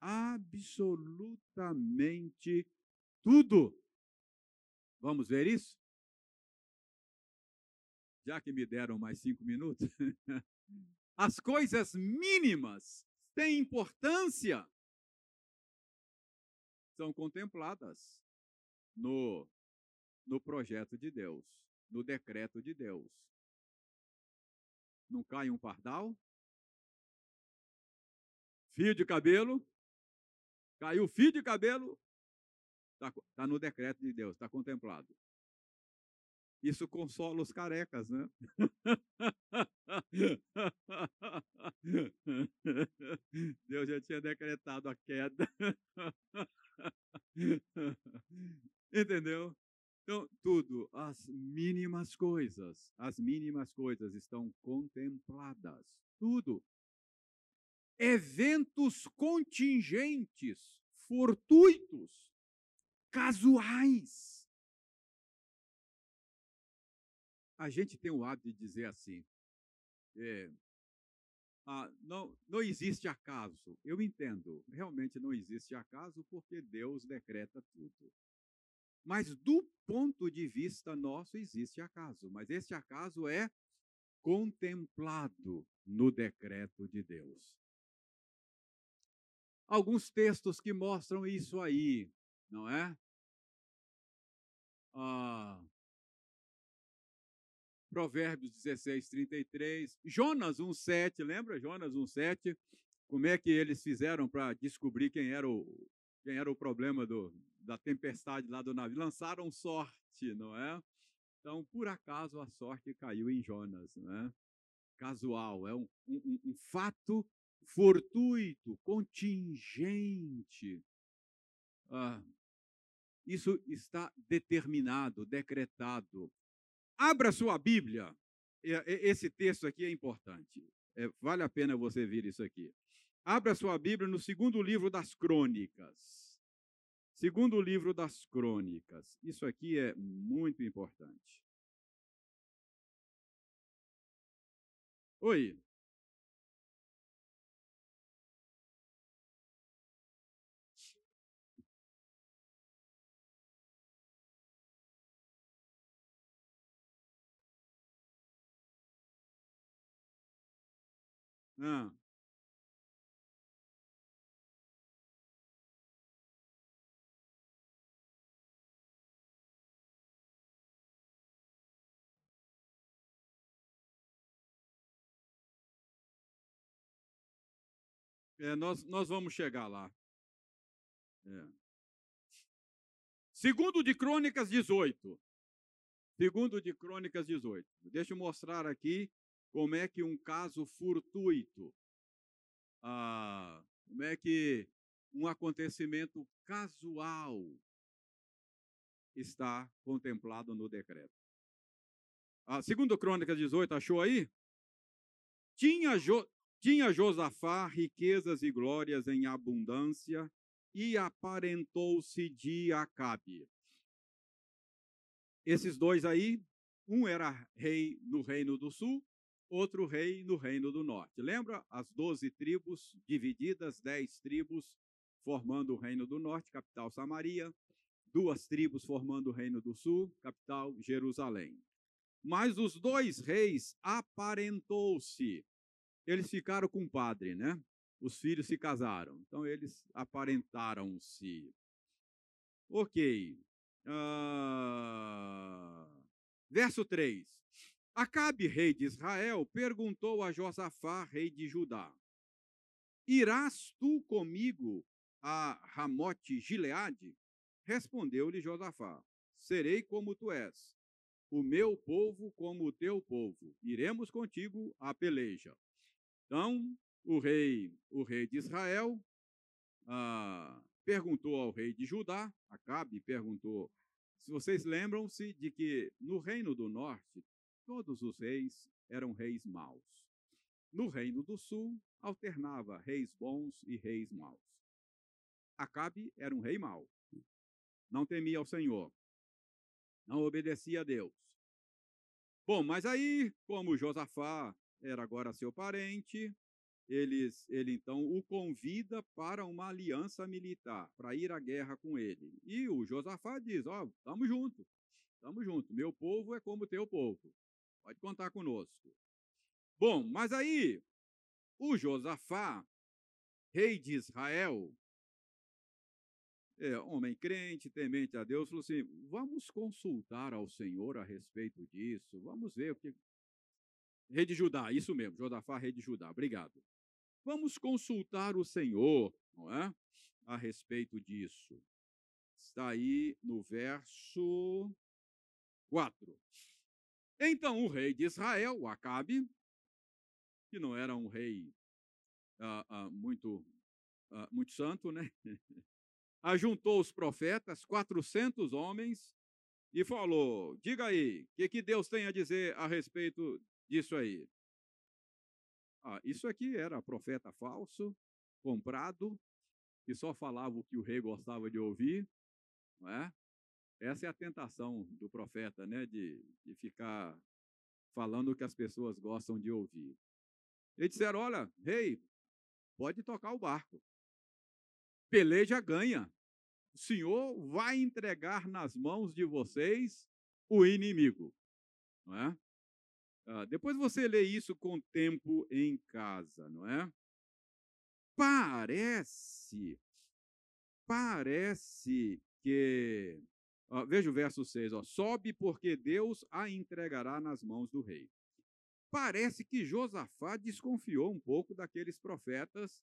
absolutamente tudo. Vamos ver isso? Já que me deram mais cinco minutos. [LAUGHS] As coisas mínimas têm importância, são contempladas no, no projeto de Deus, no decreto de Deus. Não cai um pardal? Fio de cabelo? Caiu fio de cabelo? Está tá no decreto de Deus, está contemplado. Isso consola os carecas, né? [LAUGHS] Deus já tinha decretado a queda. [LAUGHS] Entendeu? Então, tudo, as mínimas coisas, as mínimas coisas estão contempladas. Tudo. Eventos contingentes, fortuitos, casuais. A gente tem o hábito de dizer assim: é, ah, não, não existe acaso. Eu entendo, realmente não existe acaso porque Deus decreta tudo. Mas do ponto de vista nosso existe acaso, mas esse acaso é contemplado no decreto de Deus. Alguns textos que mostram isso aí, não é? Ah, Provérbios 16, 33, Jonas 1, 7, lembra Jonas 1, 7? Como é que eles fizeram para descobrir quem era o, quem era o problema do, da tempestade lá do navio. Lançaram sorte, não é? Então, por acaso, a sorte caiu em Jonas, não é? Casual, é um, um, um fato fortuito, contingente. Ah, isso está determinado, decretado. Abra sua Bíblia. Esse texto aqui é importante. É, vale a pena você ver isso aqui. Abra sua Bíblia no segundo livro das Crônicas. Segundo livro das Crônicas. Isso aqui é muito importante. Oi. Ah. É, nós, nós vamos chegar lá. É. Segundo de Crônicas 18. Segundo de Crônicas 18. Deixa eu mostrar aqui como é que um caso fortuito, ah, como é que um acontecimento casual está contemplado no decreto. Ah, segundo Crônicas 18, achou aí? Tinha, jo, tinha Josafá riquezas e glórias em abundância e aparentou-se de Acabe. Esses dois aí, um era rei no reino do sul, outro rei no reino do norte. Lembra as doze tribos divididas, dez tribos formando o reino do norte, capital Samaria, duas tribos formando o reino do sul, capital Jerusalém. Mas os dois reis aparentou-se eles ficaram com o padre, né? Os filhos se casaram. Então, eles aparentaram-se. Ok. Uh... Verso 3. Acabe, rei de Israel, perguntou a Josafá, rei de Judá: Irás tu comigo a Ramote Gileade? Respondeu-lhe Josafá: Serei como tu és, o meu povo como o teu povo. Iremos contigo à peleja. Então, o rei, o rei de Israel, ah, perguntou ao rei de Judá, Acabe perguntou, se vocês lembram-se de que no reino do norte, todos os reis eram reis maus. No reino do sul, alternava reis bons e reis maus. Acabe era um rei mau. Não temia ao Senhor. Não obedecia a Deus. Bom, mas aí, como Josafá era agora seu parente, eles, ele então o convida para uma aliança militar, para ir à guerra com ele. E o Josafá diz: Ó, oh, estamos juntos, estamos juntos, meu povo é como teu povo, pode contar conosco. Bom, mas aí o Josafá, rei de Israel, é, homem crente, temente a Deus, falou assim: vamos consultar ao Senhor a respeito disso, vamos ver o que. Rei de Judá, isso mesmo, Josafá, rei de Judá, obrigado. Vamos consultar o Senhor, não é? A respeito disso. Está aí no verso 4. Então o rei de Israel, o Acabe, que não era um rei ah, ah, muito, ah, muito santo, né? [LAUGHS] Ajuntou os profetas, 400 homens, e falou: Diga aí, o que, que Deus tem a dizer a respeito disso aí? Ah, isso aqui era profeta falso, comprado, que só falava o que o rei gostava de ouvir, não é? Essa é a tentação do profeta, né? De, de ficar falando o que as pessoas gostam de ouvir. Eles disseram: Olha, rei, pode tocar o barco. Peleja ganha. O Senhor vai entregar nas mãos de vocês o inimigo. Não é? Ah, depois você lê isso com tempo em casa, não é? Parece, parece que. Veja o verso 6, ó, sobe porque Deus a entregará nas mãos do rei. Parece que Josafá desconfiou um pouco daqueles profetas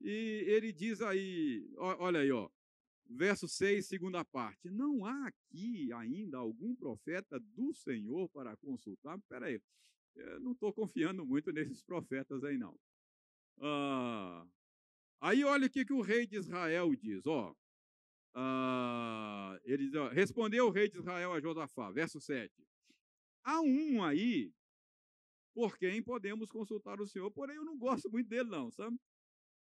e ele diz aí, ó, olha aí, ó, verso 6, segunda parte. Não há aqui ainda algum profeta do Senhor para consultar? Espera aí, eu não estou confiando muito nesses profetas aí, não. Ah, aí olha o que, que o rei de Israel diz, ó. Ah, ele diz, ó, respondeu o rei de Israel a Josafá, verso 7. Há um aí por quem podemos consultar o Senhor, porém eu não gosto muito dele, não, sabe?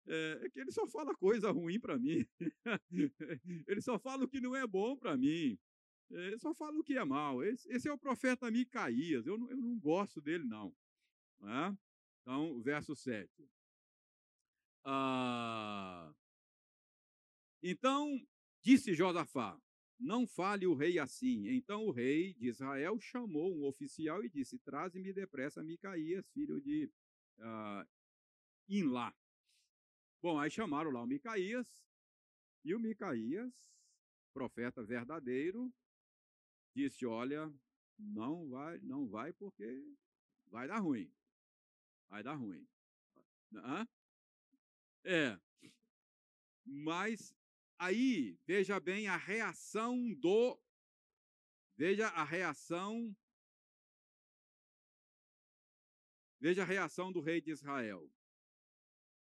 É, é que ele só fala coisa ruim para mim. [LAUGHS] ele só fala o que não é bom para mim. É, ele só fala o que é mal. Esse, esse, é o profeta Micaías. Eu não, eu não gosto dele, não. É? Então, verso 7. Ah, então, disse Josafá: Não fale o rei assim. Então o rei de Israel chamou um oficial e disse: Traze-me depressa Micaías, filho de ah, Inlá. Bom, aí chamaram lá o Micaías, e o Micaías, profeta verdadeiro, disse: Olha, não vai, não vai, porque vai dar ruim. Vai dar ruim. Hã? É. Mas aí, veja bem a reação do. Veja a reação. Veja a reação do rei de Israel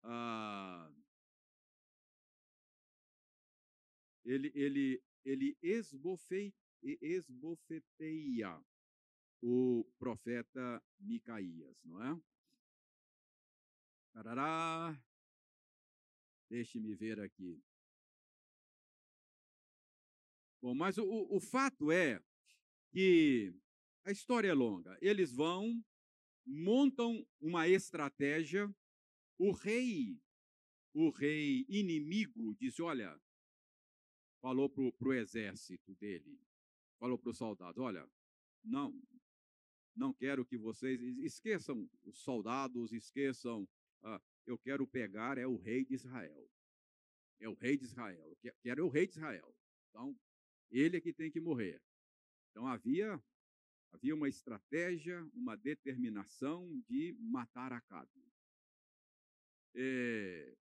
ah, ele, ele, ele esbofe, esbofeteia o profeta Micaías, não é? Deixe-me ver aqui. Bom, mas o, o fato é que a história é longa. Eles vão, montam uma estratégia o rei, o rei inimigo, disse: Olha, falou para o exército dele, falou para os soldados: Olha, não, não quero que vocês esqueçam os soldados, esqueçam. Ah, eu quero pegar é o rei de Israel. É o rei de Israel. Eu quero é o rei de Israel. Então, ele é que tem que morrer. Então havia havia uma estratégia, uma determinação de matar Acabe. É,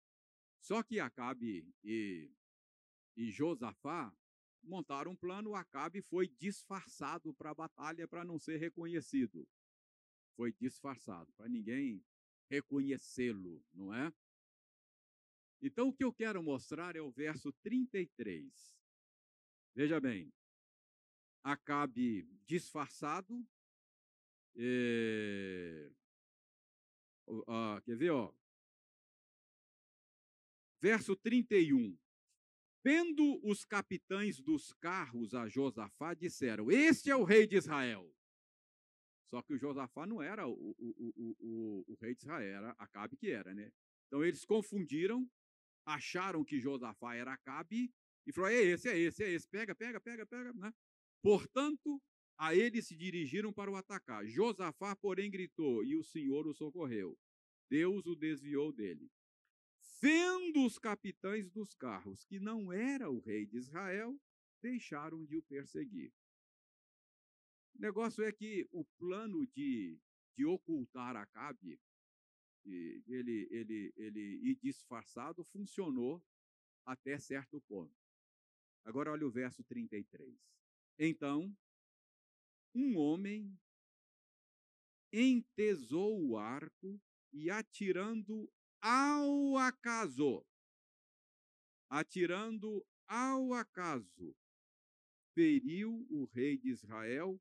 só que Acabe e, e Josafá montaram um plano, Acabe foi disfarçado para a batalha para não ser reconhecido. Foi disfarçado, para ninguém reconhecê-lo, não é? Então, o que eu quero mostrar é o verso 33. Veja bem, Acabe disfarçado. É, uh, quer ver, ó? Verso 31. Vendo os capitães dos carros a Josafá, disseram: Este é o rei de Israel. Só que o Josafá não era o, o, o, o, rei de Israel, era Acabe que era, né? Então eles confundiram, acharam que Josafá era Acabe e falou: é esse, é esse, é esse, pega, pega, pega, pega, né? Portanto, a eles se dirigiram para o atacar. Josafá, porém, gritou e o Senhor o socorreu. Deus o desviou dele. Vendo os capitães dos carros que não era o rei de Israel, deixaram de o perseguir. O negócio é que o plano de, de ocultar Acabe, ele, ele, ele ir disfarçado, funcionou até certo ponto. Agora olha o verso 33. Então, um homem entesou o arco e atirando ao acaso, atirando ao acaso, feriu o rei de Israel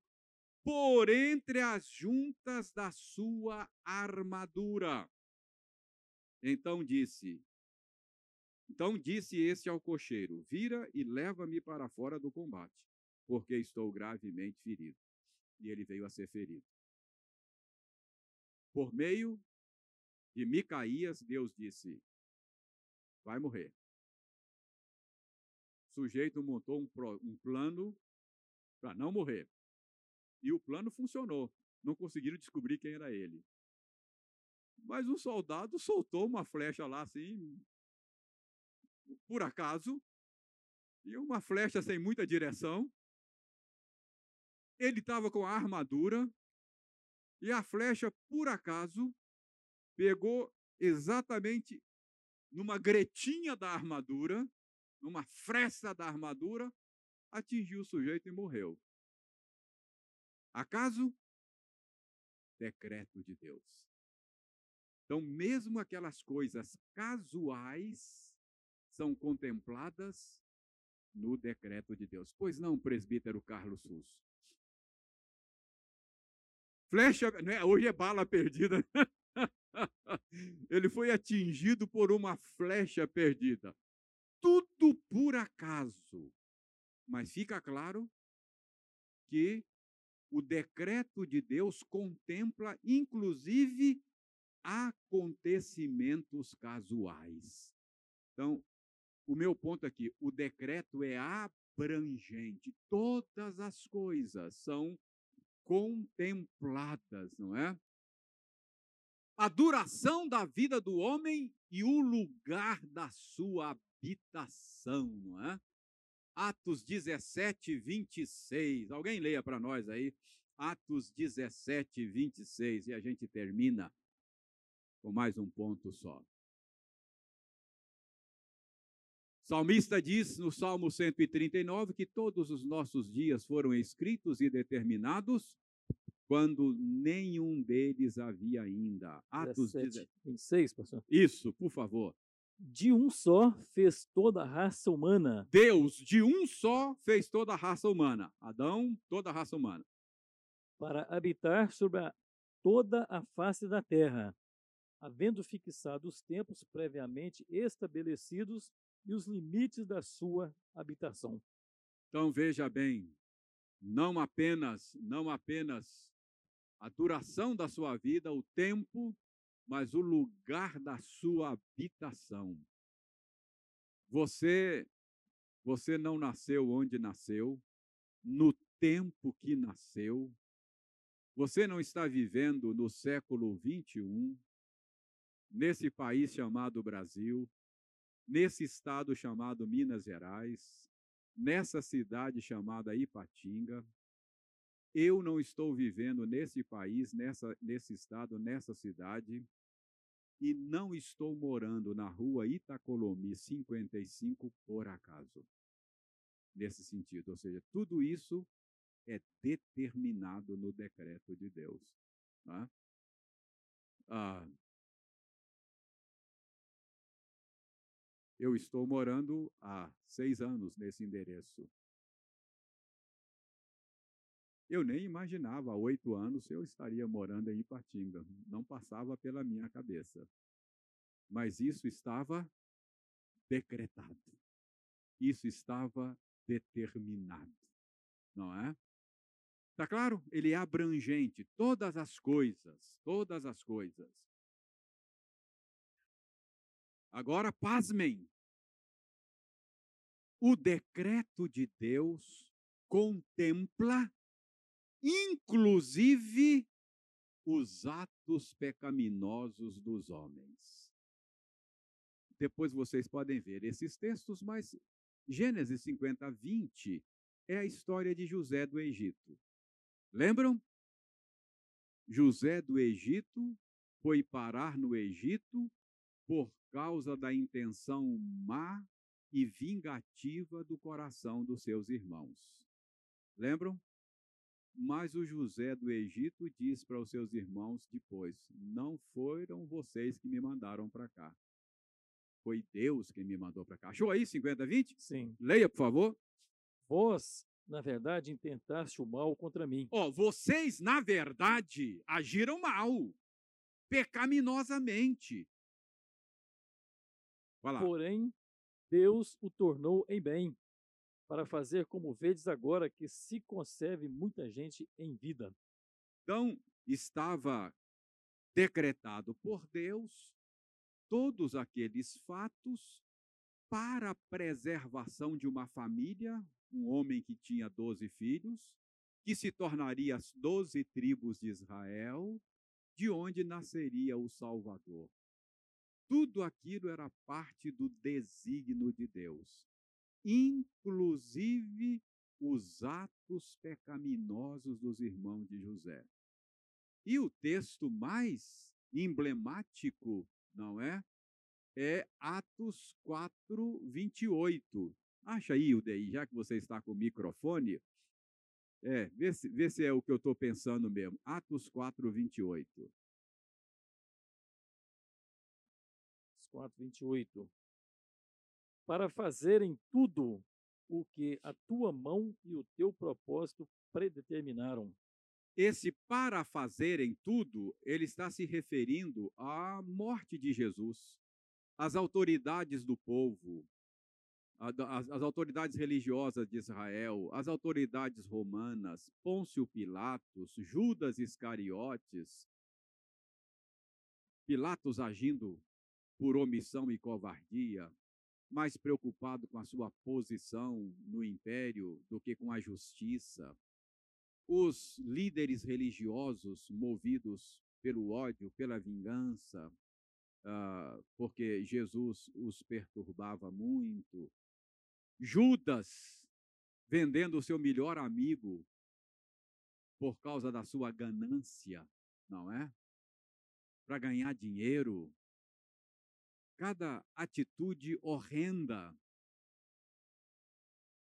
por entre as juntas da sua armadura. Então disse: Então disse esse ao cocheiro: Vira e leva-me para fora do combate, porque estou gravemente ferido. E ele veio a ser ferido. Por meio de Micaías, Deus disse: Vai morrer. O sujeito montou um, um plano para não morrer. E o plano funcionou. Não conseguiram descobrir quem era ele. Mas o soldado soltou uma flecha lá assim, por acaso, e uma flecha sem muita direção. Ele estava com a armadura, e a flecha, por acaso, pegou exatamente numa gretinha da armadura, numa fresta da armadura, atingiu o sujeito e morreu. Acaso? Decreto de Deus. Então, mesmo aquelas coisas casuais são contempladas no decreto de Deus. Pois não, presbítero Carlos Susso? Flecha, né? hoje é bala perdida. Ele foi atingido por uma flecha perdida. Tudo por acaso. Mas fica claro que o decreto de Deus contempla, inclusive, acontecimentos casuais. Então, o meu ponto aqui, o decreto é abrangente. Todas as coisas são contempladas, não é? A duração da vida do homem e o lugar da sua habitação, é? Atos 17, 26. Alguém leia para nós aí. Atos 17, 26. E a gente termina com mais um ponto só. O salmista diz no Salmo 139 que todos os nossos dias foram escritos e determinados quando nenhum deles havia ainda. Atos 17, 26, pastor. Isso, por favor. De um só fez toda a raça humana. Deus, de um só, fez toda a raça humana. Adão, toda a raça humana. Para habitar sobre a, toda a face da terra, havendo fixado os tempos previamente estabelecidos e os limites da sua habitação. Então veja bem, não apenas, não apenas a duração da sua vida, o tempo mas o lugar da sua habitação. Você você não nasceu onde nasceu, no tempo que nasceu. Você não está vivendo no século 21, nesse país chamado Brasil, nesse estado chamado Minas Gerais, nessa cidade chamada Ipatinga. Eu não estou vivendo nesse país, nessa, nesse estado, nessa cidade e não estou morando na rua Itacolomi 55 por acaso. Nesse sentido, ou seja, tudo isso é determinado no decreto de Deus. Tá? Ah, eu estou morando há seis anos nesse endereço. Eu nem imaginava, há oito anos, eu estaria morando em Ipatinga. Não passava pela minha cabeça. Mas isso estava decretado. Isso estava determinado. Não é? Tá claro? Ele é abrangente, todas as coisas, todas as coisas. Agora, pasmem. O decreto de Deus contempla, inclusive, os atos pecaminosos dos homens. Depois vocês podem ver esses textos, mas Gênesis 50, 20 é a história de José do Egito. Lembram? José do Egito foi parar no Egito por causa da intenção má e vingativa do coração dos seus irmãos. Lembram? Mas o José do Egito diz para os seus irmãos depois: Não foram vocês que me mandaram para cá. Foi Deus quem me mandou para cá. Achou aí 50, 20? Sim. Leia, por favor. Vós, na verdade, intentaste o mal contra mim. Ó, oh, vocês, na verdade, agiram mal, pecaminosamente. Porém, Deus o tornou em bem, para fazer como vedes agora que se conserve muita gente em vida. Então, estava decretado por Deus todos aqueles fatos para a preservação de uma família, um homem que tinha doze filhos, que se tornaria as doze tribos de Israel, de onde nasceria o Salvador. Tudo aquilo era parte do desígnio de Deus, inclusive os atos pecaminosos dos irmãos de José. E o texto mais emblemático, não é? É Atos 4, 28. Acha aí, Udei, já que você está com o microfone. É, vê se, vê se é o que eu estou pensando mesmo. Atos 4, 28. 4, 28. Para fazerem tudo o que a tua mão e o teu propósito predeterminaram. Esse para fazerem tudo, ele está se referindo à morte de Jesus. As autoridades do povo, as, as, autoridades religiosas de Israel, as autoridades romanas, Pôncio Pilatos, Judas Iscariotes, Pilatos agindo por omissão e covardia, mais preocupado com a sua posição no império do que com a justiça. Os líderes religiosos movidos pelo ódio, pela vingança, uh, porque Jesus os perturbava muito. Judas vendendo o seu melhor amigo por causa da sua ganância, não é? Para ganhar dinheiro, cada atitude horrenda.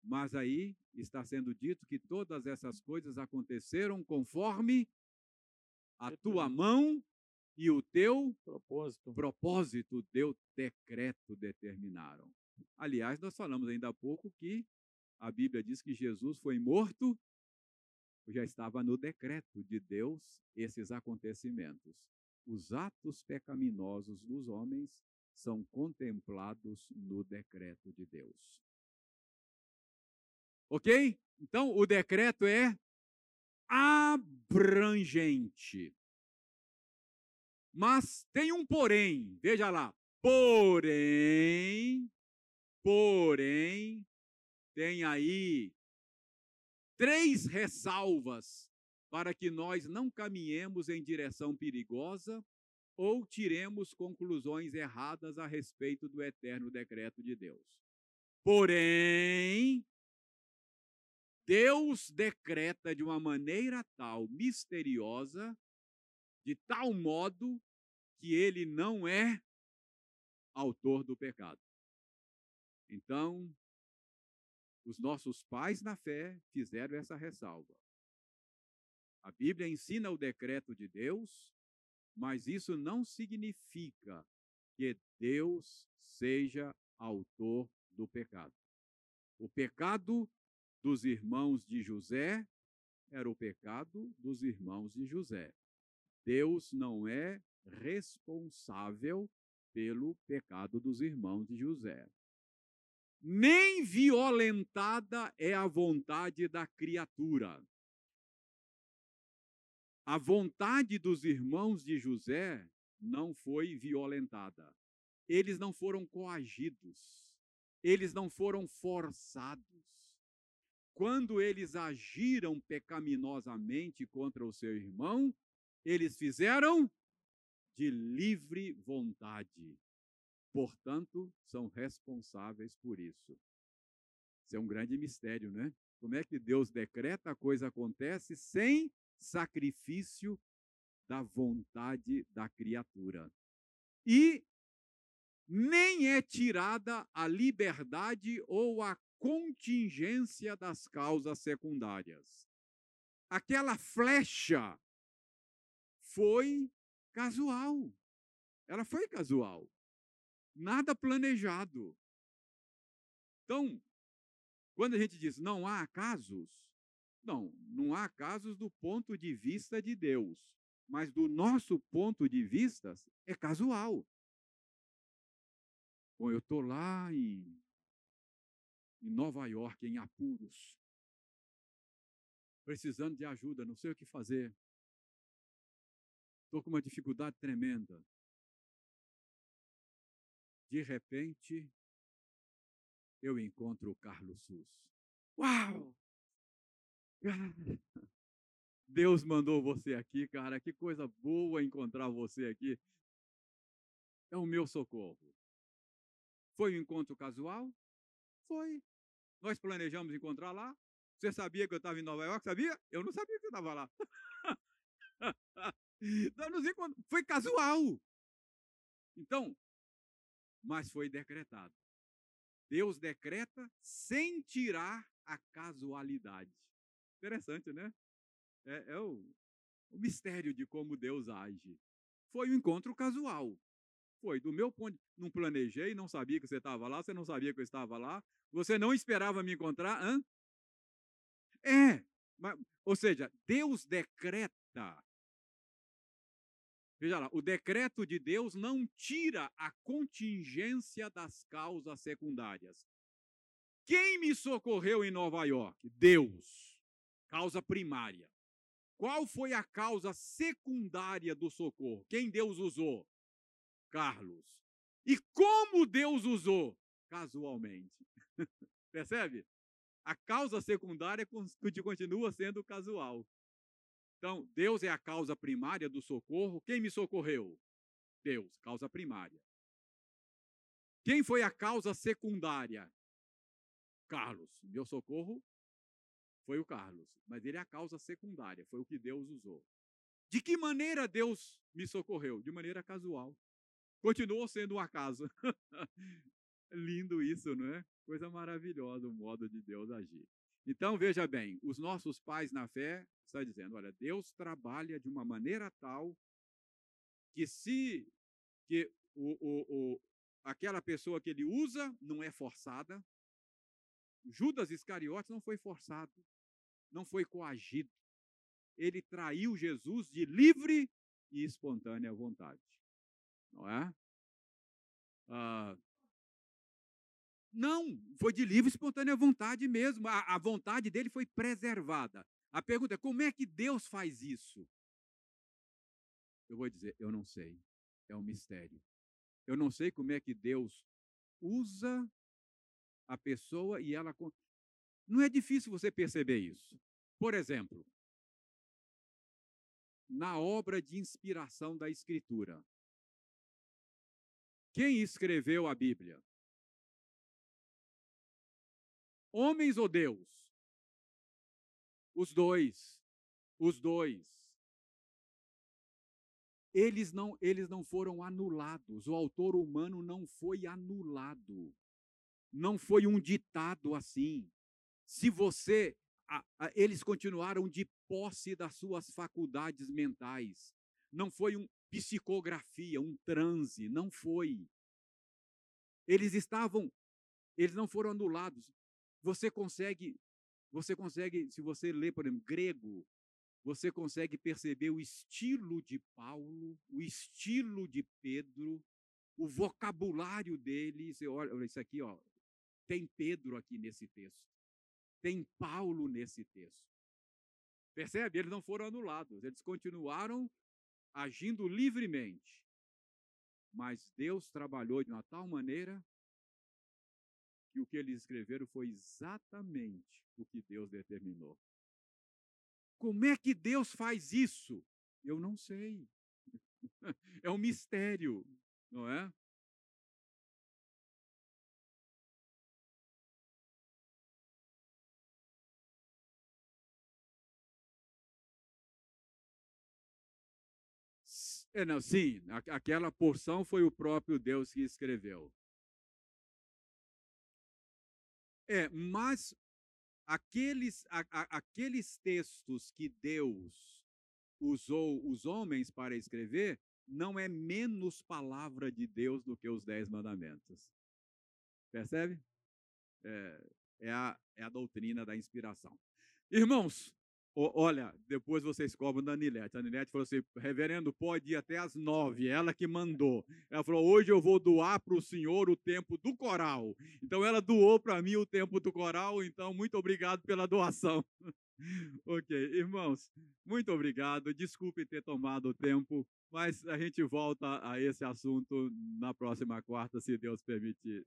Mas aí está sendo dito que todas essas coisas aconteceram conforme a tua mão e o teu propósito, propósito teu decreto determinaram. Aliás, nós falamos ainda há pouco que a Bíblia diz que Jesus foi morto, já estava no decreto de Deus esses acontecimentos. Os atos pecaminosos dos homens são contemplados no decreto de Deus. Ok? Então, o decreto é abrangente. Mas tem um porém, veja lá. Porém, porém, tem aí três ressalvas para que nós não caminhemos em direção perigosa ou tiremos conclusões erradas a respeito do eterno decreto de Deus. Porém, Deus decreta de uma maneira tal, misteriosa, de tal modo que ele não é autor do pecado. Então, os nossos pais na fé fizeram essa ressalva. A Bíblia ensina o decreto de Deus, mas isso não significa que Deus seja autor do pecado. O pecado dos irmãos de José era o pecado dos irmãos de José. Deus não é responsável pelo pecado dos irmãos de José. Nem violentada é a vontade da criatura. A vontade dos irmãos de José não foi violentada. Eles não foram coagidos. Eles não foram forçados. Quando eles agiram pecaminosamente contra o seu irmão, eles fizeram de livre vontade. Portanto, são responsáveis por isso. Isso é um grande mistério, né? Como é que Deus decreta a coisa acontece sem sacrifício da vontade da criatura? E nem é tirada a liberdade ou a contingência das causas secundárias. Aquela flecha foi casual. Ela foi casual. Nada planejado. Então, quando a gente diz não há casos, não, não há casos do ponto de vista de Deus, mas do nosso ponto de vista é casual. Bom, eu estou lá em, em Nova York, em apuros, precisando de ajuda, não sei o que fazer. Estou com uma dificuldade tremenda. De repente, eu encontro o Carlos Sus. Uau! [LAUGHS] Deus mandou você aqui, cara. Que coisa boa encontrar você aqui. É o meu socorro. Foi um encontro casual? Foi. Nós planejamos encontrar lá. Você sabia que eu estava em Nova York? Sabia? Eu não sabia que você estava lá. [LAUGHS] Foi casual. Então, mas foi decretado. Deus decreta sem tirar a casualidade. Interessante, né? É, é o, o mistério de como Deus age. Foi um encontro casual. Foi, do meu ponto, não planejei, não sabia que você estava lá, você não sabia que eu estava lá, você não esperava me encontrar, hã? É, mas, ou seja, Deus decreta. Veja lá, o decreto de Deus não tira a contingência das causas secundárias. Quem me socorreu em Nova York? Deus. Causa primária. Qual foi a causa secundária do socorro? Quem Deus usou? Carlos. E como Deus usou? Casualmente. [LAUGHS] Percebe? A causa secundária continua sendo casual. Então, Deus é a causa primária do socorro. Quem me socorreu? Deus, causa primária. Quem foi a causa secundária? Carlos. Meu socorro foi o Carlos, mas ele é a causa secundária, foi o que Deus usou. De que maneira Deus me socorreu? De maneira casual. Continuou sendo um acaso. [LAUGHS] Lindo isso, não é? Coisa maravilhosa o modo de Deus agir. Então, veja bem, os nossos pais na fé está dizendo, olha, Deus trabalha de uma maneira tal que se que o, o, o, aquela pessoa que ele usa não é forçada, Judas Iscariotes não foi forçado, não foi coagido. Ele traiu Jesus de livre e espontânea vontade não é? Ah, não, foi de livre e espontânea vontade mesmo. A, a vontade dele foi preservada. A pergunta é: como é que Deus faz isso? Eu vou dizer: eu não sei. É um mistério. Eu não sei como é que Deus usa a pessoa e ela. Não é difícil você perceber isso. Por exemplo, na obra de inspiração da Escritura, quem escreveu a Bíblia? Homens ou Deus? Os dois. Os dois. Eles não, eles não foram anulados. O autor humano não foi anulado. Não foi um ditado assim. Se você. A, a, eles continuaram de posse das suas faculdades mentais. Não foi um, psicografia, um transe, não foi. Eles estavam, eles não foram anulados. Você consegue, você consegue, se você lê, por exemplo, grego, você consegue perceber o estilo de Paulo, o estilo de Pedro, o vocabulário dele. Você olha, isso aqui, ó, tem Pedro aqui nesse texto, tem Paulo nesse texto. Percebe? Eles não foram anulados, eles continuaram agindo livremente. Mas Deus trabalhou de uma tal maneira que o que eles escreveram foi exatamente o que Deus determinou. Como é que Deus faz isso? Eu não sei. [LAUGHS] É um mistério, não é? É, não, sim, aquela porção foi o próprio Deus que escreveu. É, mas aqueles, a, a, aqueles textos que Deus usou os homens para escrever, não é menos palavra de Deus do que os dez mandamentos. Percebe? É, é, a, é a doutrina da inspiração. Irmãos, olha, depois vocês cobram da Anilete. A Anilete falou assim: reverendo, pode ir até às nove. Ela que mandou. Ela falou: hoje eu vou doar para o senhor o tempo do coral. Então ela doou para mim o tempo do coral. Então, muito obrigado pela doação. [LAUGHS] ok, irmãos, muito obrigado. Desculpe ter tomado o tempo, mas a gente volta a esse assunto na próxima quarta, se Deus permitir.